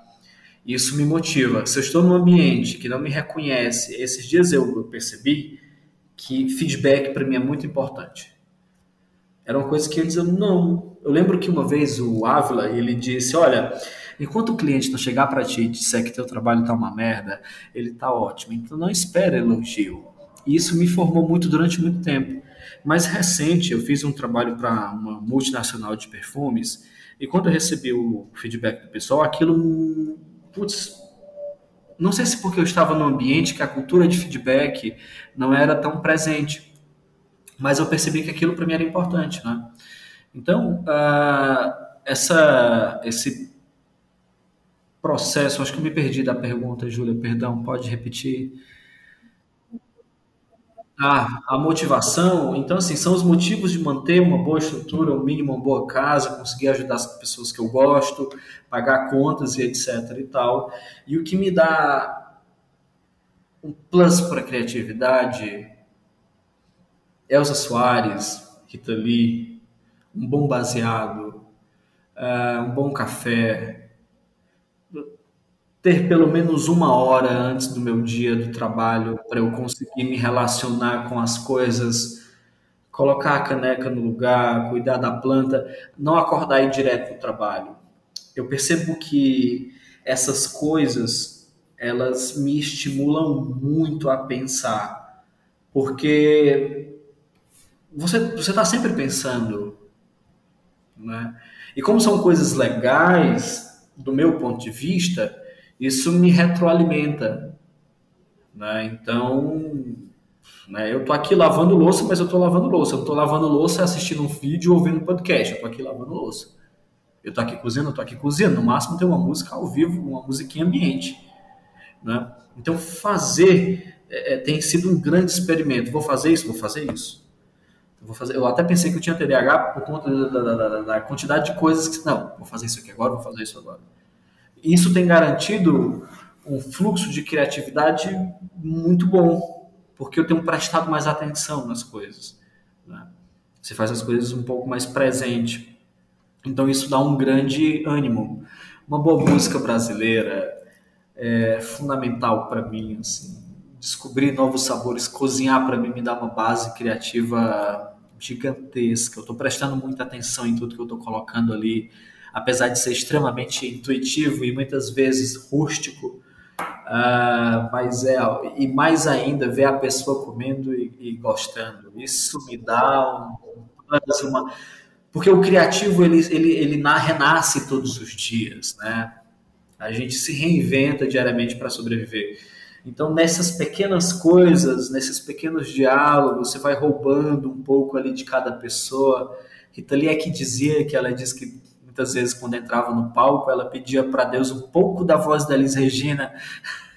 Isso me motiva. Se eu estou num ambiente que não me reconhece, esses dias eu percebi que feedback para mim é muito importante. Era uma coisa que eu não. Eu lembro que uma vez o Ávila ele disse, olha, enquanto o cliente não chegar para ti e disser que teu trabalho tá uma merda, ele tá ótimo. Então não espere elogio. E isso me formou muito durante muito tempo. Mais recente, eu fiz um trabalho para uma multinacional de perfumes e quando eu recebi o feedback do pessoal, aquilo, putz, não sei se porque eu estava num ambiente que a cultura de feedback não era tão presente, mas eu percebi que aquilo para mim era importante, né? Então, uh, essa, esse processo, acho que eu me perdi da pergunta, Júlia, perdão, pode repetir? Ah, a motivação, então assim, são os motivos de manter uma boa estrutura, um mínimo uma boa casa, conseguir ajudar as pessoas que eu gosto, pagar contas e etc e tal. E o que me dá um plus para a criatividade, Elza Soares, Rita Lee, um bom baseado, uh, um bom café, ter pelo menos uma hora antes do meu dia do trabalho para eu conseguir me relacionar com as coisas colocar a caneca no lugar, cuidar da planta, não acordar e ir direto para o trabalho. Eu percebo que essas coisas elas me estimulam muito a pensar, porque você você está sempre pensando, né? E como são coisas legais do meu ponto de vista, isso me retroalimenta, né? Então né? Eu tô aqui lavando louça, mas eu tô lavando louça. Eu tô lavando louça assistindo um vídeo ou ouvindo podcast. Eu tô aqui lavando louça. Eu tô aqui cozinhando, eu tô aqui cozinhando. No máximo tem uma música ao vivo, uma musiquinha ambiente. Né? Então fazer é, é tem sido um grande experimento. Vou fazer isso, vou fazer isso. Eu, vou fazer, eu até pensei que eu tinha TDAH por conta da, da, da, da quantidade de coisas que. Não, vou fazer isso aqui agora, vou fazer isso agora. Isso tem garantido um fluxo de criatividade muito bom porque eu tenho prestado mais atenção nas coisas. Né? Você faz as coisas um pouco mais presente. Então isso dá um grande ânimo. Uma boa música brasileira é fundamental para mim. Assim. Descobrir novos sabores, cozinhar para mim me dá uma base criativa gigantesca. Eu estou prestando muita atenção em tudo que eu estou colocando ali, apesar de ser extremamente intuitivo e muitas vezes rústico Uh, mas é, e mais ainda, ver a pessoa comendo e, e gostando. Isso me dá um, uma. Porque o criativo ele, ele, ele renasce todos os dias, né? A gente se reinventa diariamente para sobreviver. Então, nessas pequenas coisas, nesses pequenos diálogos, você vai roubando um pouco ali de cada pessoa. Rita Lee é que dizia que ela diz que muitas vezes quando entrava no palco, ela pedia para Deus um pouco da voz da Liz Regina.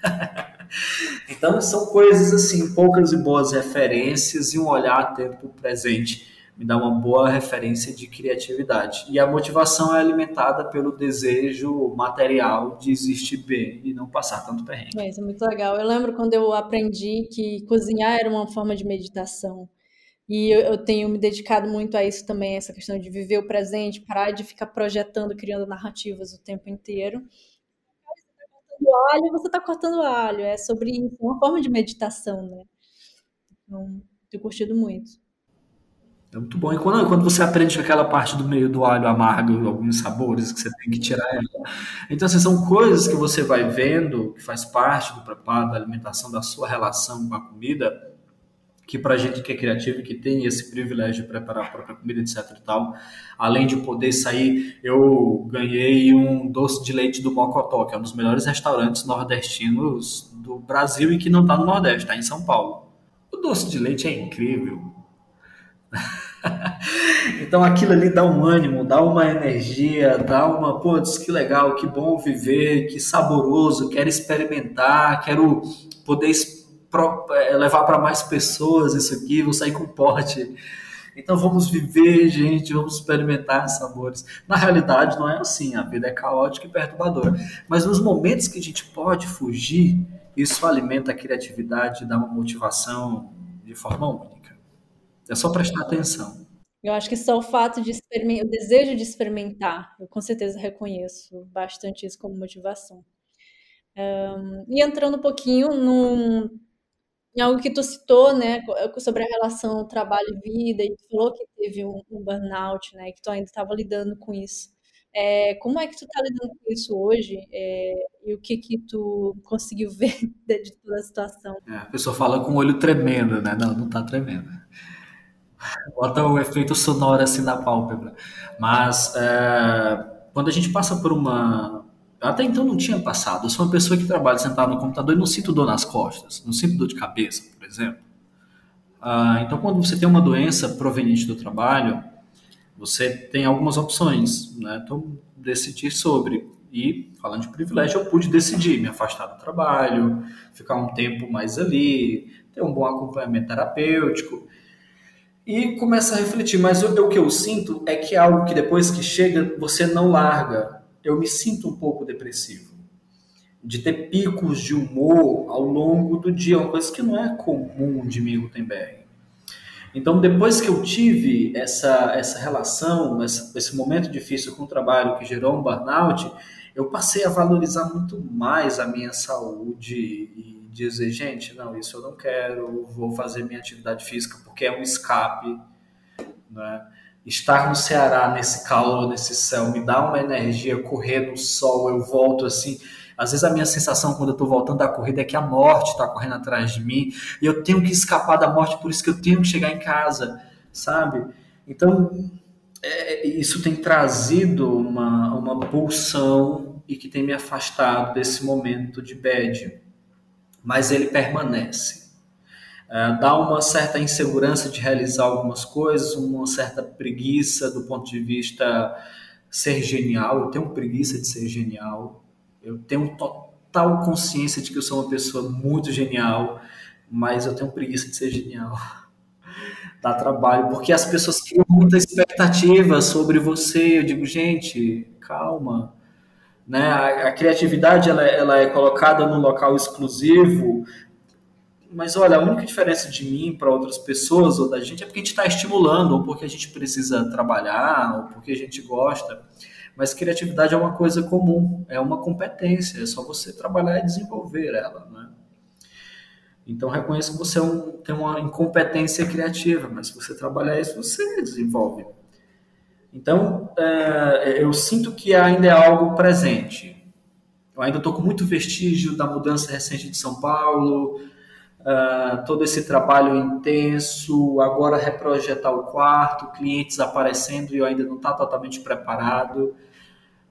então são coisas assim, poucas e boas referências e um olhar atento presente me dá uma boa referência de criatividade. E a motivação é alimentada pelo desejo material de existir bem e não passar tanto perrengue. É, isso é muito legal. Eu lembro quando eu aprendi que cozinhar era uma forma de meditação. E eu, eu, tenho me dedicado muito a isso também, essa questão de viver o presente, parar de ficar projetando, criando narrativas o tempo inteiro. Cortando alho, você está cortando alho. É sobre isso, é uma forma de meditação, né? Então, tenho curtido muito. É muito bom. E quando, quando você aprende aquela parte do meio do alho amargo, alguns sabores que você tem que tirar ela. Então, assim, são coisas que você vai vendo, que faz parte do preparo, da alimentação, da sua relação com a comida, que para gente que é criativo e que tem esse privilégio de preparar a própria comida, etc e tal, além de poder sair, eu ganhei um doce de leite do Mocotó, que é um dos melhores restaurantes nordestinos do Brasil e que não está no Nordeste, está em São Paulo. O doce de leite é incrível. então aquilo ali dá um ânimo, dá uma energia, dá uma, pô, que legal, que bom viver, que saboroso, quero experimentar, quero poder experimentar é, levar para mais pessoas isso aqui, vou sair com porte. Então vamos viver, gente, vamos experimentar sabores. Na realidade, não é assim, a vida é caótica e perturbadora. Mas nos momentos que a gente pode fugir, isso alimenta a criatividade, dá uma motivação de forma única. É só prestar atenção. Eu acho que só o fato de experimentar, o desejo de experimentar, eu com certeza reconheço bastante isso como motivação. Um, e entrando um pouquinho num, em algo que tu citou, né, eh, sobre a relação trabalho e tu falou que teve um, um burnout, né, que tu ainda estava lidando com isso. É, como é que tu está lidando com isso hoje? É, e o que que tu conseguiu ver de toda a situação? É, a pessoa fala com o olho tremendo, né? Não, não está tremendo. Bota o efeito sonoro assim na pálpebra. Mas é, quando a gente passa por uma, até então não tinha passado. Eu sou uma pessoa que trabalha sentada no computador e não sinto dor nas costas, não sinto dor de cabeça, por exemplo. Ah, então, quando você tem uma doença proveniente do trabalho, você tem algumas opções, né? Então, decidir sobre. E, falando de privilégio, eu pude decidir me afastar do trabalho, ficar um tempo mais ali, ter um bom acompanhamento terapêutico e começa a refletir. Mas o, o que eu sinto é que é algo que depois que chega, você não larga eu me sinto um pouco depressivo. De ter picos de humor ao longo do dia, uma coisa que não é comum de mim, Gutenberg. Então, depois que eu tive essa, essa relação, esse momento difícil com o trabalho que gerou um burnout, eu passei a valorizar muito mais a minha saúde e dizer, gente, não, isso eu não quero, vou fazer minha atividade física porque é um escape, Né? Estar no Ceará nesse calor, nesse céu, me dá uma energia, correr no sol, eu volto assim. Às vezes a minha sensação quando eu estou voltando da corrida é que a morte está correndo atrás de mim e eu tenho que escapar da morte, por isso que eu tenho que chegar em casa, sabe? Então, é, isso tem trazido uma, uma pulsão e que tem me afastado desse momento de bad. Mas ele permanece. É, dá uma certa insegurança de realizar algumas coisas, uma certa preguiça do ponto de vista ser genial. Eu tenho preguiça de ser genial. Eu tenho total consciência de que eu sou uma pessoa muito genial, mas eu tenho preguiça de ser genial. Dá trabalho, porque as pessoas criam muita expectativa sobre você. Eu digo, gente, calma. Né? A, a criatividade ela, ela é colocada num local exclusivo mas olha, a única diferença de mim para outras pessoas ou da gente é porque a gente está estimulando, ou porque a gente precisa trabalhar, ou porque a gente gosta. Mas criatividade é uma coisa comum, é uma competência, é só você trabalhar e desenvolver ela. Né? Então reconheça que você é um, tem uma incompetência criativa, mas se você trabalhar isso, você desenvolve. Então é, eu sinto que ainda é algo presente. Eu ainda estou com muito vestígio da mudança recente de São Paulo, uh, todo esse trabalho intenso, agora reprojetar o quarto, clientes aparecendo e eu ainda não está totalmente preparado,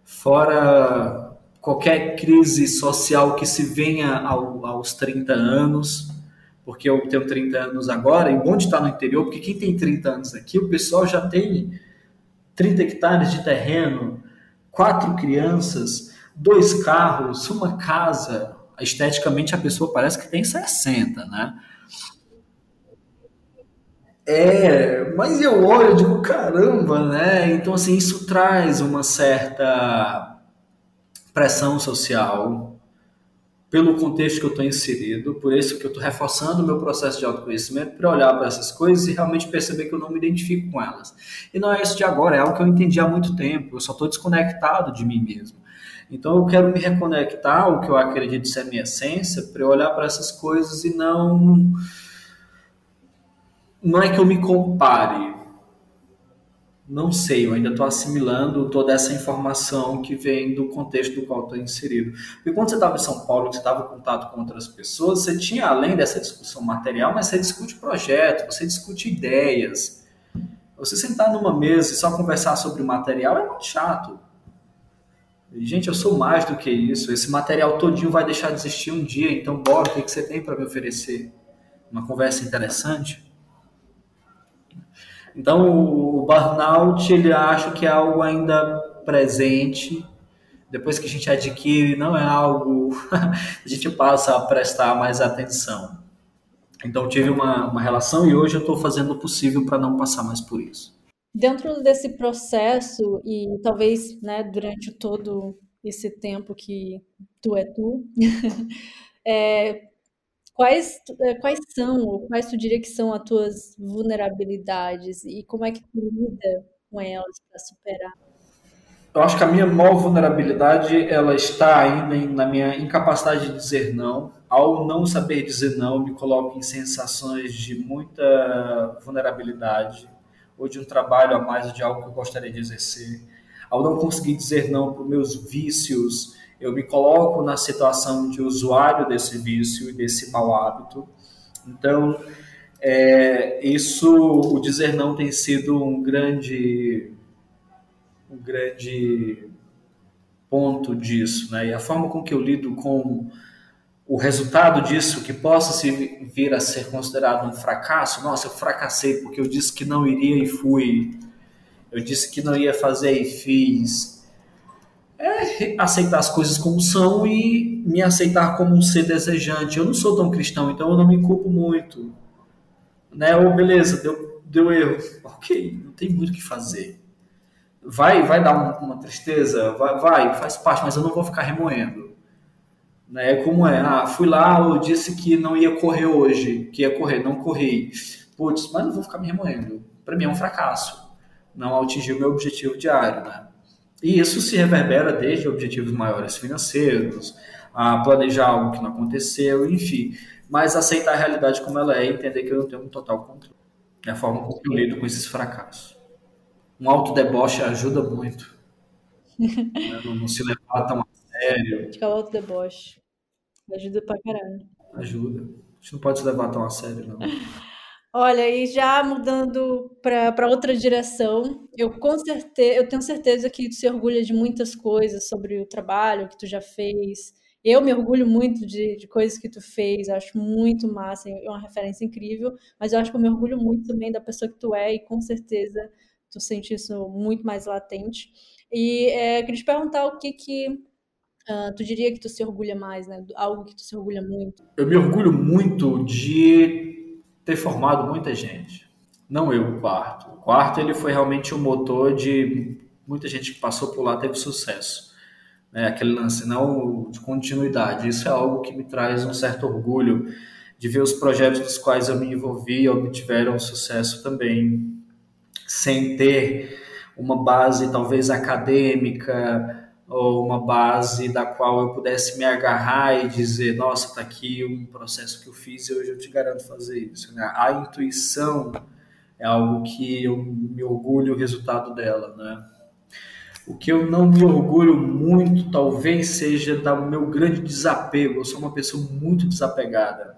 fora qualquer crise social que se venha ao, aos 30 anos, porque eu tenho 30 anos agora, e bom de estar no interior, porque quem tem 30 anos aqui, o pessoal já tem 30 hectares de terreno, quatro crianças, dois carros, uma casa, esteticamente a pessoa parece que tem 60, né? É, mas eu olho e digo, caramba, né? Então, assim, isso traz uma certa pressão social pelo contexto que eu estou inserido, por isso que eu estou reforçando o meu processo de autoconhecimento para olhar para essas coisas e realmente perceber que eu não me identifico com elas. E não é isso de agora, é algo que eu entendi há muito tempo, eu só estou desconectado de mim mesmo. Então eu quero me reconectar ao que eu acredito ser minha essência, para eu olhar para essas coisas e não não é que eu me compare. Não sei, eu ainda estou assimilando toda essa informação que vem do contexto do qual estou inserido. Porque quando você estava em São Paulo, você estava em contato com outras pessoas, você tinha, além dessa discussão material, mas você discute projeto, você discute ideias. Você sentar numa mesa e só conversar sobre o material é muito chato. Gente, eu sou mais do que isso. Esse material todinho vai deixar de existir um dia, então bora, o que, você tem para me oferecer? Uma conversa interessante? Então, o burnout, ele acha que é algo ainda presente. Depois que a gente adquire, não é algo... a gente passa a prestar mais atenção. Então, tive uma, uma relação e hoje eu estou fazendo o possível para não passar mais por isso. Dentro desse processo, e talvez né, durante todo esse tempo que tu é tu, é, quais, é, quais são, ou quais tu diria que são as tuas vulnerabilidades e como é que tu lida com elas para superar? Eu acho que a minha maior vulnerabilidade ela está ainda na minha incapacidade de dizer não. Ao não saber dizer não, me coloco em sensações de muita vulnerabilidade ou de um trabalho a mais de algo que eu gostaria de exercer. Ao não conseguir dizer não para os meus vícios, eu me coloco na situação de usuário desse vício e desse mau hábito. Então, é, isso, o dizer não tem sido um grande, um grande ponto disso, né? E a forma com que eu lido com o resultado disso que possa se vir a ser considerado um fracasso, nossa, eu fracassei porque eu disse que não iria e fui, eu disse que não ia fazer e fiz. É aceitar as coisas como são e me aceitar como um ser desejante. Eu não sou tão cristão, então eu não me culpo muito. Né? Ou beleza, deu, deu erro. Ok, não tem muito o que fazer. Vai, vai dar uma, uma tristeza, vai, vai, faz parte, mas eu não vou ficar remoendo né? Como é? Ah, fui lá, eu disse que não ia correr hoje, que ia correr, não corri. Putz, mas não vou ficar me remoendo. Para mim é um fracasso. Não atingir o meu objetivo diário, né? E isso se reverbera desde objetivos maiores financeiros, a planejar algo que não aconteceu, enfim. Mas aceitar a realidade como ela é e entender que eu não tenho um total controle. É a forma como eu lido com esses fracassos. Um autodeboche ajuda muito. né? não, não, se levar tão a sério. Que é o autodeboche. Ajuda pra caralho. Ajuda. A gente não pode se levar tão a sério, não. Olha, e já mudando para outra direção, eu com certeza, eu tenho certeza que tu se orgulha de muitas coisas sobre o trabalho que tu já fez. Eu me orgulho muito de, de coisas que tu fez, acho muito massa, é uma referência incrível, mas eu acho que eu me orgulho muito também da pessoa que tu é e com certeza tu sente isso muito mais latente. E é, queria te perguntar o que que uh, tu diria que tu se orgulha mais, né? Algo que tu se orgulha muito. Eu me orgulho muito de ter formado muita gente. Não eu, o quarto. O quarto ele foi realmente o um motor de muita gente que passou por lá teve sucesso. Né? Aquele lance não de continuidade. Isso é algo que me traz um certo orgulho de ver os projetos dos quais eu me envolvi obtiveram sucesso também, sem ter uma base talvez acadêmica, uma base da qual eu pudesse me agarrar e dizer, nossa, está aqui um processo que eu fiz e hoje eu te garanto fazer isso. Né? A intuição é algo que eu me orgulho o resultado dela, né? O que eu não me orgulho muito, talvez, seja do meu grande desapego. Eu sou uma pessoa muito desapegada.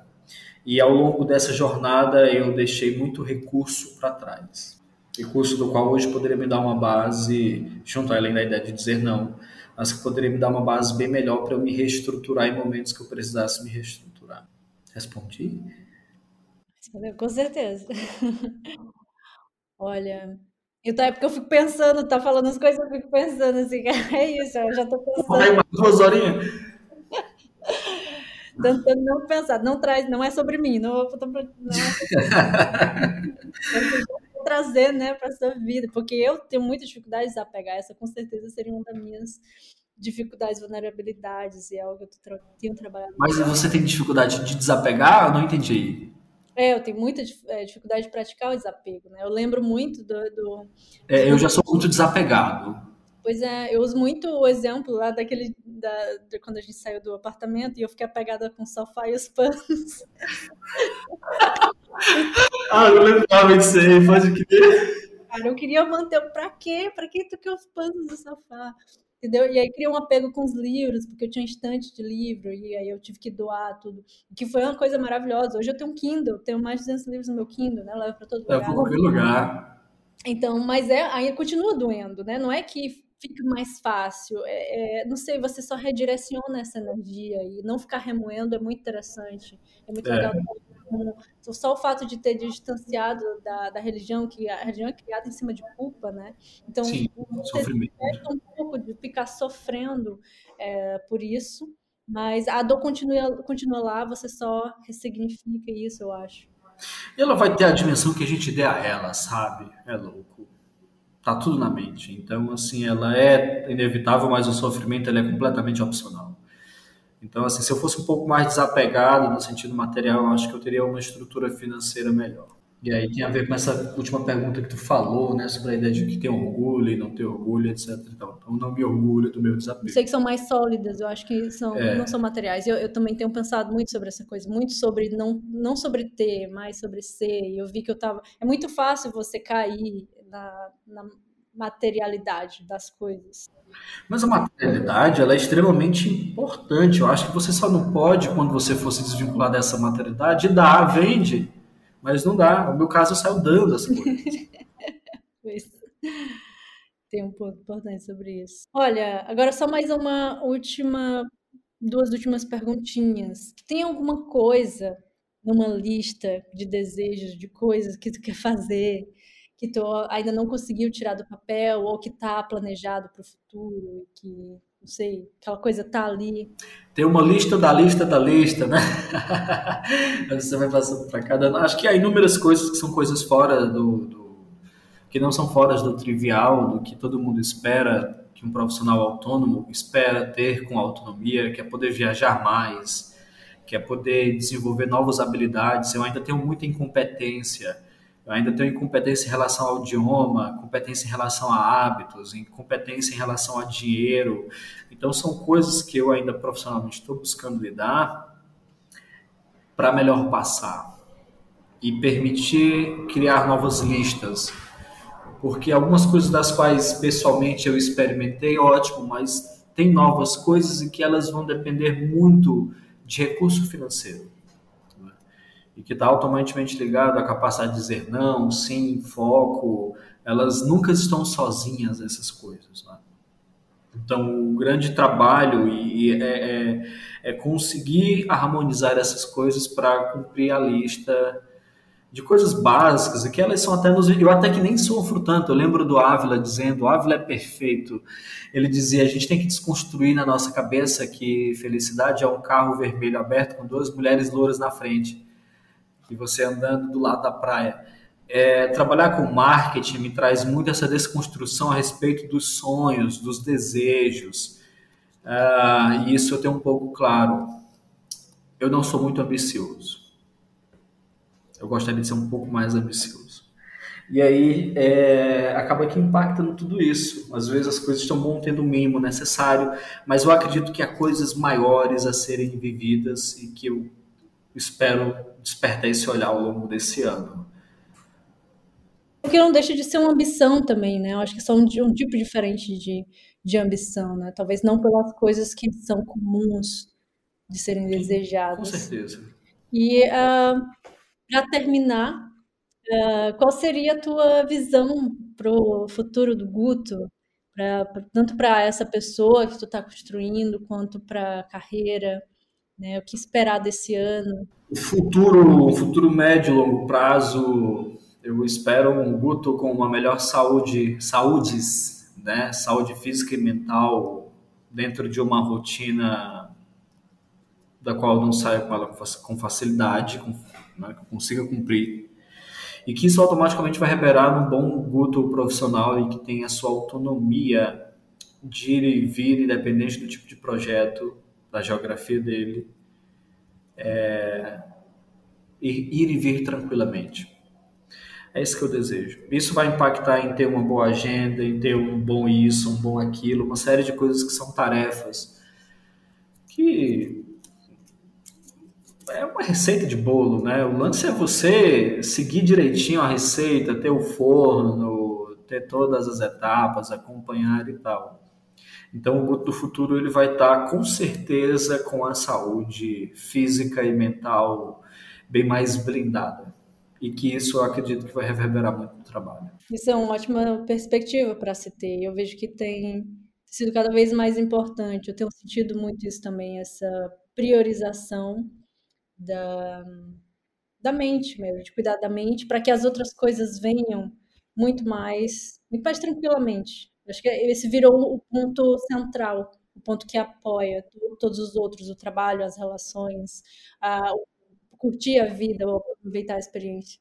E ao longo dessa jornada eu deixei muito recurso para trás. Recurso do qual hoje poderia me dar uma base, junto além da ideia de dizer não, mas que poderia me dar uma base bem melhor para eu me reestruturar em momentos que eu precisasse me reestruturar. Respondi? Com certeza. Olha, eu tá, é porque eu fico pensando, tá falando as coisas, eu fico pensando assim, é isso, eu já tô pensando. Vai, mais duas horinhas. Tentando não pensar, não traz, não é sobre mim, não, não, não é trazer, né, para sua vida, porque eu tenho muita dificuldade de desapegar, essa com certeza seria uma das minhas dificuldades, vulnerabilidades, e é algo que eu tra tenho trabalhado. Mas você tem dificuldade de desapegar? Eu não entendi. É, eu tenho muita é, dificuldade de praticar o desapego, né? Eu lembro muito do... do... É, eu já sou muito desapegado. Pois é, eu uso muito o exemplo lá daquele da, de quando a gente saiu do apartamento e eu fiquei apegada com o sofá e os panos. ah, eu lembrava disso aí, pode crer. Cara, eu queria manter. Pra quê? Pra que tu quer os panos do sofá? Entendeu? E aí criei um apego com os livros, porque eu tinha um estante de livro, e aí eu tive que doar tudo. Que foi uma coisa maravilhosa. Hoje eu tenho um Kindle, tenho mais de 200 livros no meu Kindle, né? Eu levo pra todo lugar. É, pra qualquer lugar. Então, mas é, aí continua doendo, né? Não é que fica mais fácil. É, é, não sei, você só redireciona essa energia e não ficar remoendo é muito interessante. É muito é. legal. Só o fato de ter distanciado da, da religião, que a religião é criada em cima de culpa, né? Então, Sim, você um pouco de ficar sofrendo é, por isso, mas a dor continua, continua lá, você só ressignifica isso, eu acho. Ela vai ter a dimensão que a gente der a ela, sabe? É louco tá tudo na mente. Então, assim, ela é inevitável, mas o sofrimento ele é completamente opcional. Então, assim, se eu fosse um pouco mais desapegado no sentido material, acho que eu teria uma estrutura financeira melhor. E aí tem a ver com essa última pergunta que tu falou, né, sobre a ideia de que tem orgulho e não ter orgulho, etc. Então, não me orgulho do meu desapego. Sei que são mais sólidas, eu acho que são, é. não são materiais. Eu, eu também tenho pensado muito sobre essa coisa, muito sobre, não, não sobre ter, mas sobre ser. E eu vi que eu tava... É muito fácil você cair na, na materialidade das coisas. Mas a materialidade ela é extremamente importante. Eu acho que você só não pode, quando você for se desvincular dessa materialidade, dar, vende. Mas não dá. No meu caso, eu saio dando as coisas. pois. Tem um ponto importante sobre isso. Olha, agora só mais uma última, duas últimas perguntinhas. Tem alguma coisa numa lista de desejos, de coisas que tu quer fazer, que ainda não conseguiu tirar do papel ou que está planejado para o futuro, que não sei, aquela coisa tá ali. Tem uma lista da lista da lista, né? Você vai passando para cada. Acho que há inúmeras coisas que são coisas fora do, do, que não são fora do trivial, do que todo mundo espera que um profissional autônomo espera ter com autonomia, que é poder viajar mais, que é poder desenvolver novas habilidades. Eu ainda tenho muita incompetência eu ainda tenho incompetência em relação ao idioma, competência em relação a hábitos, incompetência em relação a dinheiro. Então, são coisas que eu ainda profissionalmente estou buscando lidar para melhor passar. e permitir criar novas listas. Porque algumas coisas das quais pessoalmente eu experimentei, ótimo, mas tem novas coisas e que elas vão depender muito de recurso financeiro. E que está automaticamente ligado à capacidade de dizer não, sim, foco. Elas nunca estão sozinhas, essas coisas. Né? Então, o grande trabalho e é, é, é, conseguir harmonizar essas coisas para cumprir a lista de coisas básicas, e que elas são até nos. Eu até que nem sofro tanto. Eu lembro do Ávila dizendo: o Ávila é perfeito. Ele dizia: a gente tem que desconstruir na nossa cabeça que felicidade é um carro vermelho aberto com duas mulheres louras na frente, e você andando do lado da praia. É, trabalhar com marketing me traz muito essa desconstrução a respeito dos sonhos, dos desejos. Uh, e isso eu tenho um pouco claro. Eu não sou muito ambicioso. Eu gostaria de ser um pouco mais ambicioso. E aí é, acaba que impactando tudo isso. Às vezes as coisas estão bom tendo o mínimo necessário, mas eu acredito que há coisas maiores a serem vividas e que eu espero despertar esse olhar ao longo desse ano. Porque não deixa de ser uma ambição também, né? Eu acho que são um, um tipo diferente de, de ambição, né? Talvez não pelas coisas que são comuns de serem desejadas. Com certeza. E uh, para terminar, uh, qual seria a tua visão para o futuro do Guto? Pra, pra, tanto para essa pessoa que tu está construindo, quanto para a carreira, né? O que esperar desse ano? O futuro, futuro médio longo prazo eu espero um Guto com uma melhor saúde, saúdes, né? Saúde física e mental dentro de uma rotina da qual eu não saia com ela com facilidade, com, né, que eu consiga cumprir. E que isso automaticamente vai revelar num bom Guto profissional e que tenha sua autonomia de ir e vir, independente do tipo de projeto, da geografia dele, é, ir e vir tranquilamente. É isso que eu desejo. Isso vai impactar em ter uma boa agenda, em ter um bom isso, um bom aquilo, uma série de coisas que são tarefas que é uma receita de bolo, né? O lance é você seguir direitinho a receita, ter o forno, ter todas as etapas, acompanhar e tal. Então, o Guto do Futuro ele vai estar com certeza com a saúde física e mental bem mais blindada e que isso eu acredito que vai reverberar muito no trabalho. Isso é uma ótima perspectiva para se ter. Eu vejo que tem sido cada vez mais importante. Eu tenho sentido muito isso também, essa priorização da, da mente mesmo, de cuidar da mente, para que as outras coisas venham muito mais, muito mais tranquilamente. Acho que esse virou o ponto central, o ponto que apoia todos os outros, o trabalho, as relações, a, curtir a vida aproveitar a experiência.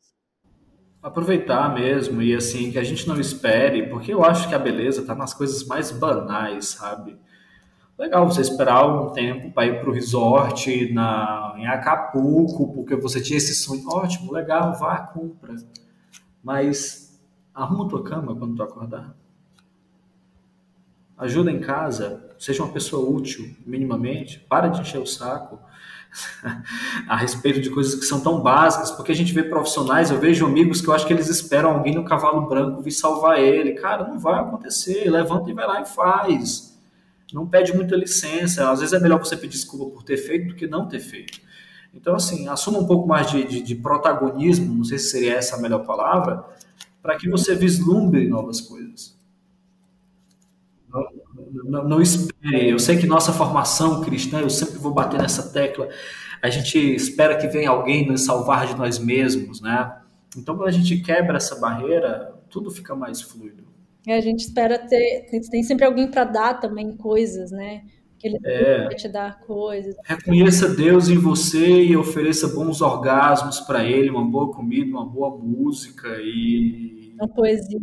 Aproveitar mesmo e assim, que a gente não espere, porque eu acho que a beleza está nas coisas mais banais, sabe? Legal você esperar algum tempo para ir para o resort na, em Acapulco, porque você tinha esse sonho. Ótimo, legal, vá, compra. Mas arruma tua cama quando tu acordar. Ajuda em casa, seja uma pessoa útil, minimamente. Para de encher o saco a respeito de coisas que são tão básicas, porque a gente vê profissionais, eu vejo amigos que eu acho que eles esperam alguém no cavalo branco vir salvar ele. Cara, não vai acontecer. Levanta e vai lá e faz. Não pede muita licença. Às vezes é melhor você pedir desculpa por ter feito do que não ter feito. Então, assim, assuma um pouco mais de, de, de protagonismo, não sei se seria essa a melhor palavra, para que você vislumbre novas coisas. Não, não, espere. Eu sei que nossa formação cristã, eu sempre vou bater nessa tecla. A gente espera que venha alguém nos salvar de nós mesmos, né? Então, quando a gente quebra essa barreira, tudo fica mais fluido. É, a gente espera ter. Tem sempre alguém para dar também coisas, né? Que ele é. vai te dar coisas. Reconheça Deus em você e ofereça bons orgasmos para Ele, uma boa comida, uma boa música e. Uma poesia.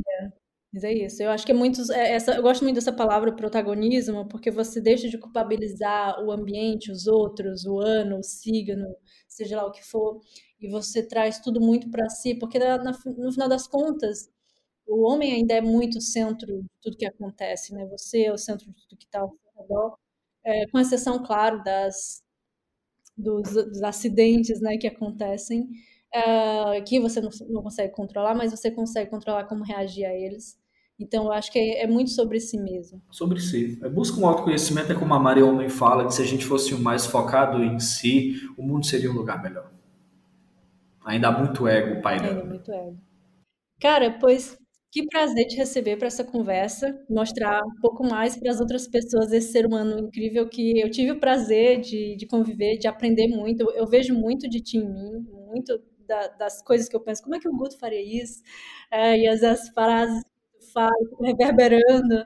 Mas é isso. Eu acho que é muito. É, essa, eu gosto muito dessa palavra protagonismo, porque você deixa de culpabilizar o ambiente, os outros, o ano, o signo, seja lá o que for, e você traz tudo muito para si, porque na, na, no final das contas, o homem ainda é muito centro de tudo que acontece, né? Você é o centro de tudo que está ao redor, é, com exceção, claro, das, dos, dos acidentes né, que acontecem uh, que você não, não, consegue controlar, mas você consegue controlar como reagir a eles. Então, eu acho que é, é muito sobre si mesmo. Sobre si. Busca um autoconhecimento, é como a Maria Homem fala, que se a gente fosse mais focado em si, o mundo seria um lugar melhor. Ainda há muito ego, pai. Ainda muito ego. Cara, pois que prazer te receber para essa conversa, mostrar um pouco mais para as outras pessoas esse ser humano incrível que eu tive o prazer de, de conviver, de aprender muito. Eu, eu vejo muito de ti em mim, muito da, das coisas que eu penso. Como é que o Guto faria isso? É, e as, as frases que tu fala, reverberando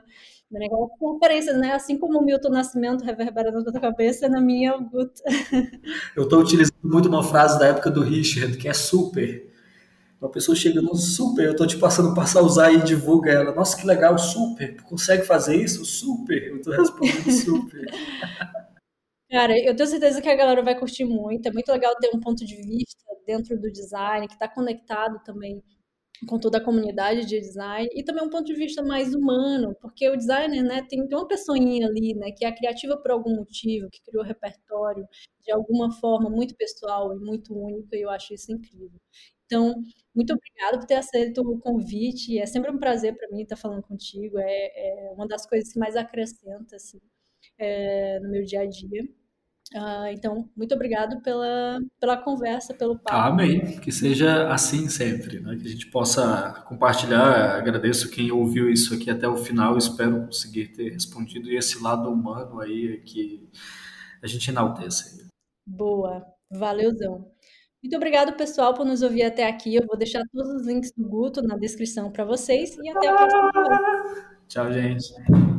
no negócio. Referências, né? Assim como o Milton Nascimento reverberando na tua cabeça, na minha é o Guto. Eu estou utilizando muito uma frase da época do Richard, que é super uma pessoa chega no super, eu tô te passando para usar e divulga ela. Nossa, que legal, super. Consegue fazer isso? Super. Eu tô respondendo super. Cara, eu tenho certeza que a galera vai curtir muito. É muito legal ter um ponto de vista dentro do design, que está conectado também com toda a comunidade de design e também um ponto de vista mais humano, porque o designer, né, tem, uma pessoinha ali, né, que é criativa por algum motivo, que criou repertório de alguma forma muito pessoal e muito única, e eu acho isso incrível. Então, muito obrigada por ter aceito o convite. É sempre um prazer para mim estar falando contigo. É, é, uma das coisas que mais acrescenta assim, é, no meu dia a dia. Uh, então, muito obrigado pela, pela conversa, pelo papo. Amém. Que seja assim sempre, né? que a gente possa compartilhar. Agradeço quem ouviu isso aqui até o final. Espero conseguir ter respondido e esse lado humano aí que a gente enaltece. Boa, valeuzão. Muito obrigado, pessoal, por nos ouvir até aqui. Eu vou deixar todos os links do Guto na descrição para vocês e até a próxima. Tchau, gente.